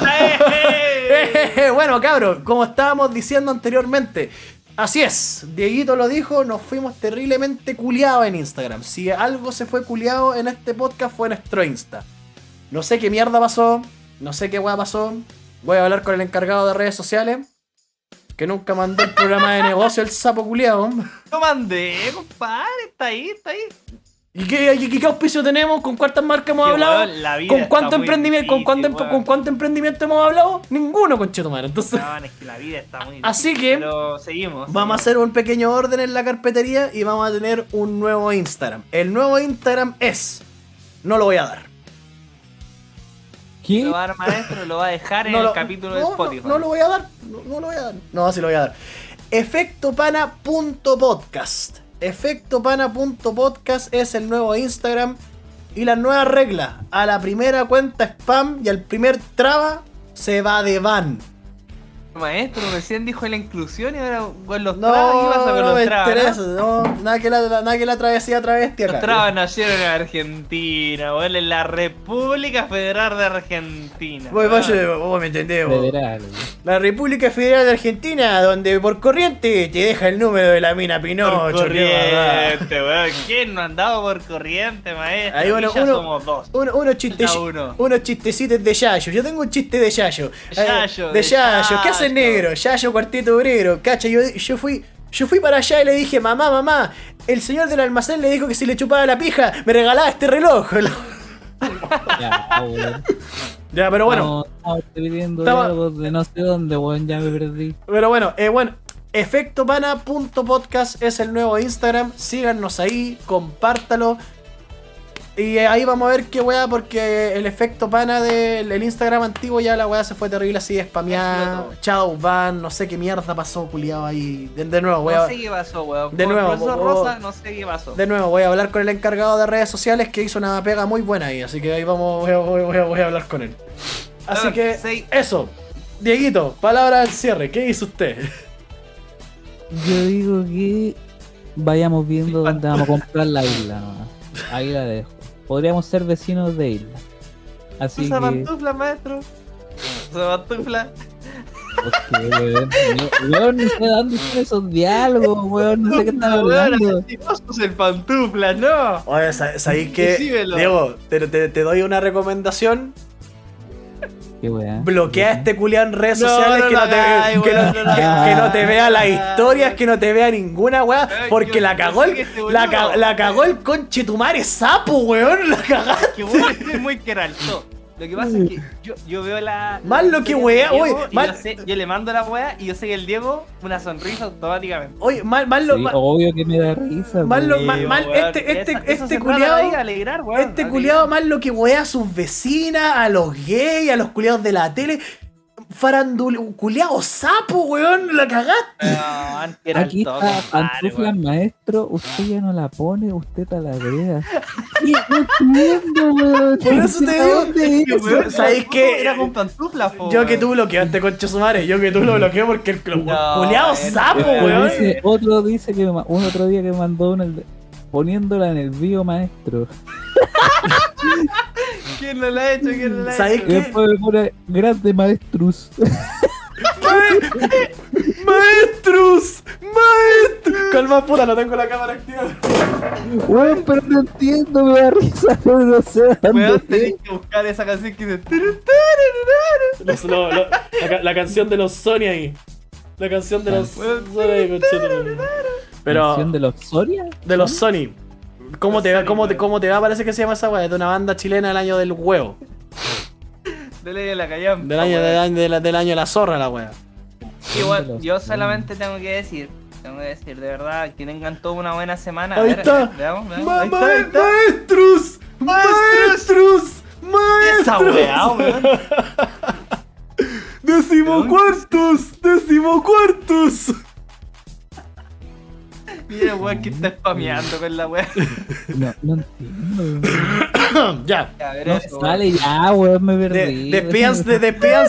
S1: Bueno, cabros, como estábamos diciendo anteriormente, así es, Dieguito lo dijo, nos fuimos terriblemente culiados en Instagram. Si algo se fue culiado en este podcast fue nuestro Insta. No sé qué mierda pasó, no sé qué weá pasó. Voy a hablar con el encargado de redes sociales, que nunca mandó el programa de negocio, el sapo culiado.
S2: Lo mandé, compadre. Está ahí, está ahí.
S1: ¿Y qué, y qué auspicio tenemos? ¿Con cuántas marcas hemos hablado?
S2: weón,
S1: ¿Con cuánto, emprendimiento, con, cuánto,
S2: difícil,
S1: con
S2: weón.
S1: cuánto emprendimiento hemos hablado? Ninguno, conchetumare. Entonces,
S2: No, es que la vida está muy
S1: Así
S2: difícil,
S1: que
S2: Pero seguimos.
S1: vamos a hacer un pequeño orden en la carpetería y vamos a tener un nuevo Instagram. El nuevo Instagram es. No lo voy a dar.
S3: ¿Qué?
S2: Lo va a dar maestro, lo va a dejar en
S1: No
S2: el
S1: lo-
S2: capítulo
S1: no,
S2: de Spotify.
S1: No, lo voy a dar. No, no lo voy a dar. No, sí lo voy a dar. Efectopana.podcast. Efectopana.podcast es el nuevo Instagram. Y la nueva regla. A la primera cuenta spam y al primer traba se va de van.
S2: Maestro, recién dijo la inclusión y ahora con los
S1: No,
S2: trabas, ¿qué pasa con
S1: no
S2: los trabas?
S1: interesa. No, nada que la, nada que la travesía travesti
S2: Los
S1: acá.
S2: trabas nacieron en Argentina, weón, en la República Federal de Argentina.
S1: Vaya, vos me entendés, vos.
S3: Federal.
S1: La República Federal de Argentina, donde por corriente te deja el número de la mina Pinocho.
S2: Por corriente, weón. ¿Quién no ha andado por corriente, maestro?
S1: Ahí uno- uno-
S2: somos dos.
S1: Uno-
S2: Cada uno.
S1: unos chistecitos de Yayo. Yo tengo un chiste de Yayo.
S2: De
S1: Eh,
S2: Yayo,
S1: de
S2: de
S1: Yayo. ¿Qué hace
S2: Yayo.
S1: negro? Yayo Cuarteto Obrero. Cacha, yo, yo fui. Yo fui para allá y le dije, mamá, mamá, el señor del almacén le dijo que si le chupaba la pija, me regalaba este reloj.
S3: Ya, weón.
S1: ya, pero bueno.
S3: Pidiendo
S1: Estaba-
S3: algo de no sé dónde, weón, ya me perdí.
S1: Pero bueno, eh, bueno, efectopana.podcast es el nuevo Instagram. Síganos ahí, compártalo. Y ahí vamos a ver qué weá, porque el efecto pana del el Instagram antiguo ya la weá se fue terrible así, spameada. Chao, van, no sé qué mierda pasó, culiado ahí. De, de nuevo, voy
S2: No
S1: a,
S2: sé qué pasó, weón.
S1: De
S2: Con
S1: nuevo,
S2: profesor Rosa, no sé qué pasó.
S1: de nuevo, voy a hablar con el encargado de redes sociales que hizo una pega muy buena ahí. Así que ahí vamos, voy a, voy a- voy a- voy a hablar con él. Así
S2: Ah,
S1: que,
S2: sí.
S1: eso. Dieguito, palabra al cierre. ¿Qué hizo usted?
S3: Yo digo que vayamos viendo dónde vamos a comprar la isla nomás. Ahí la dejo. Podríamos ser vecinos de isla. Así
S2: Usa
S3: que.
S2: pantufla, maestro. Usa pantufla.
S3: Porque, weón, weón, no sé dónde están esos diálogos, weón, no sé qué están hablando.
S2: El pantufla, no.
S1: Oye, sa- ¿sabéis que. Diego, te, te- te doy una recomendación.
S3: Qué.
S1: Bloquea a este culiao en redes
S2: No,
S1: sociales
S2: no
S1: que, no te,
S2: hagáis,
S1: que, que- no te vea las historias, que no te vea ninguna weá, porque
S2: yo-
S1: la cagó el,
S2: este
S1: la, ca- la cagó el conchetumare sapo, weón, la cagaste.
S2: Que muy queralto. Lo que pasa es que yo, yo veo la.
S1: Más lo que wea, oye, más-
S2: Yo, sé- yo le mando la wea y yo sé que el Diego una sonrisa automáticamente.
S1: Oye, mal, mal, lo-
S3: Sí,
S1: mal-
S3: obvio que me da risa.
S1: Mal lo- mal- mal, este- este-
S2: esa-
S1: este
S2: weón,
S1: este
S2: alegrar.
S1: culiado más lo que wea a sus vecinas, a los gays, a los culiados de la tele. Farandul, culiado sapo, weón, la cagaste.
S2: No, antes era
S3: Aquí
S2: el toque,
S3: está pantufla maestro, usted ya no la pone, usted te la agrega. No entiendo, weón.
S1: Por eso te
S3: ¿A
S1: digo, ¿Sabéis qué?
S2: Era con pantufla, po,
S1: Yo que tú bloqueaste, concha su madre. Yo que tú lo bloqueé porque el
S2: No,
S1: culiado sapo, weón.
S3: dice, otro dice que un otro día que me mandó uno el de- poniéndola en el bio maestro.
S2: ¿Quién no la ha hecho? ¿Quién no la ha
S1: ¿Sabéis
S2: hecho?
S1: Qué?
S3: después me pone grande maestrus.
S1: ¡Maestros! ¡Maestros! Calma, puta, no tengo la cámara activada.
S3: Weón, pero no entiendo, me da risa, no sé a dónde
S2: Weón, tenés que buscar esa canción que dice.
S1: Los- lo- lo- la, la canción de los Sony ahí. La canción de los. Sony. Pero
S3: ¿Canción de los Soria?
S1: de los Sony. ¿Cómo te, va, cómo, te, ¿Cómo te va? Parece que se llama esa weá. Es de una banda chilena del año del huevo.
S2: Dele la callampa,
S1: Del año,
S2: weón.
S1: del año, de la- del año de la zorra, la weá.
S2: Igual, yo solamente tengo que decir, tengo que decir, de verdad, que tengan toda una buena semana. A
S1: Ahí
S2: ver,
S1: está.
S2: Veamos, veamos.
S1: Ma-
S2: Ahí está,
S1: ma-
S2: ahí está.
S1: ¡Maestros! ¡Maestros!
S2: Esa
S1: ¡Maestros!
S2: weá, weón.
S1: ¡Decimocuartos! ¡Decimocuartos!
S2: Mira, weón, que está spameando con la weá.
S3: No, no entiendo.
S1: ya.
S2: A ver,
S3: No
S2: eso,
S3: sale ya, weón, me
S1: De-
S3: perdí.
S1: Despídanse,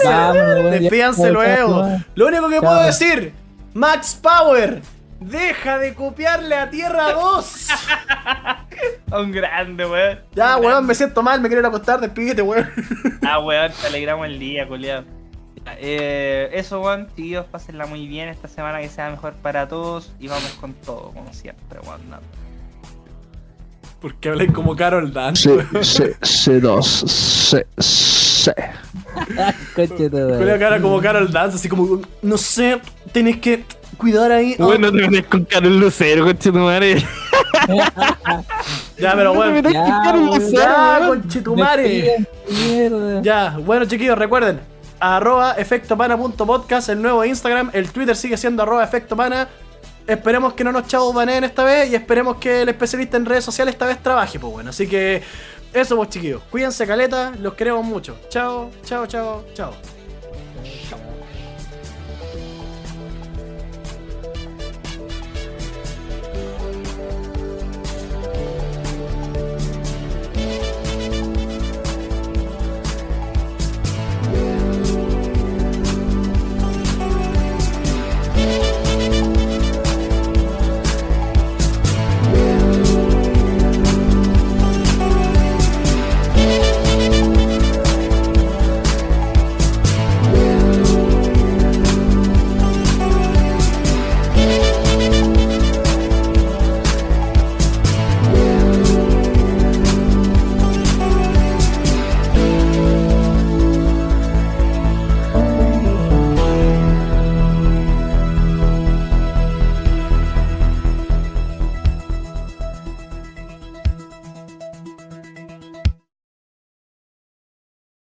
S3: ya
S1: Despídanse luego. Lo único que puedo decir, Max Power, deja de copiarle a Tierra 2.
S2: A un grande, weón.
S1: ya, weón, me siento mal, me quiero ir a acostar, despídete, weón.
S2: Ah, weón, te alegramos el día, culiado. Eh, eso, weón, chiquillos, pásenla muy bien esta semana, que sea mejor para todos y vamos con todo, como siempre, weón.
S1: Porque habláis como Carol Dance.
S5: C, C, C2, C, C.
S3: Coche todo.
S1: Julio cara como Carol Dance, así como, no sé, tenés que cuidar ahí. Ah,
S2: te metes con Carol Lucero, coche tu madre.
S1: ya, pero bueno.
S3: Ya, weón.
S1: Ya, conchetumare.
S3: Despídense, Mierda.
S1: Ya, bueno chiquillos, recuerden, arroba efectopana.podcast, el nuevo Instagram, el Twitter sigue siendo arroba efectopana. Esperemos que no nos chavos baneen esta vez y esperemos que el especialista en redes sociales esta vez trabaje, pues bueno. Así que eso pues chiquillos, cuídense caleta, los queremos mucho. Chao, chao, chao, chao.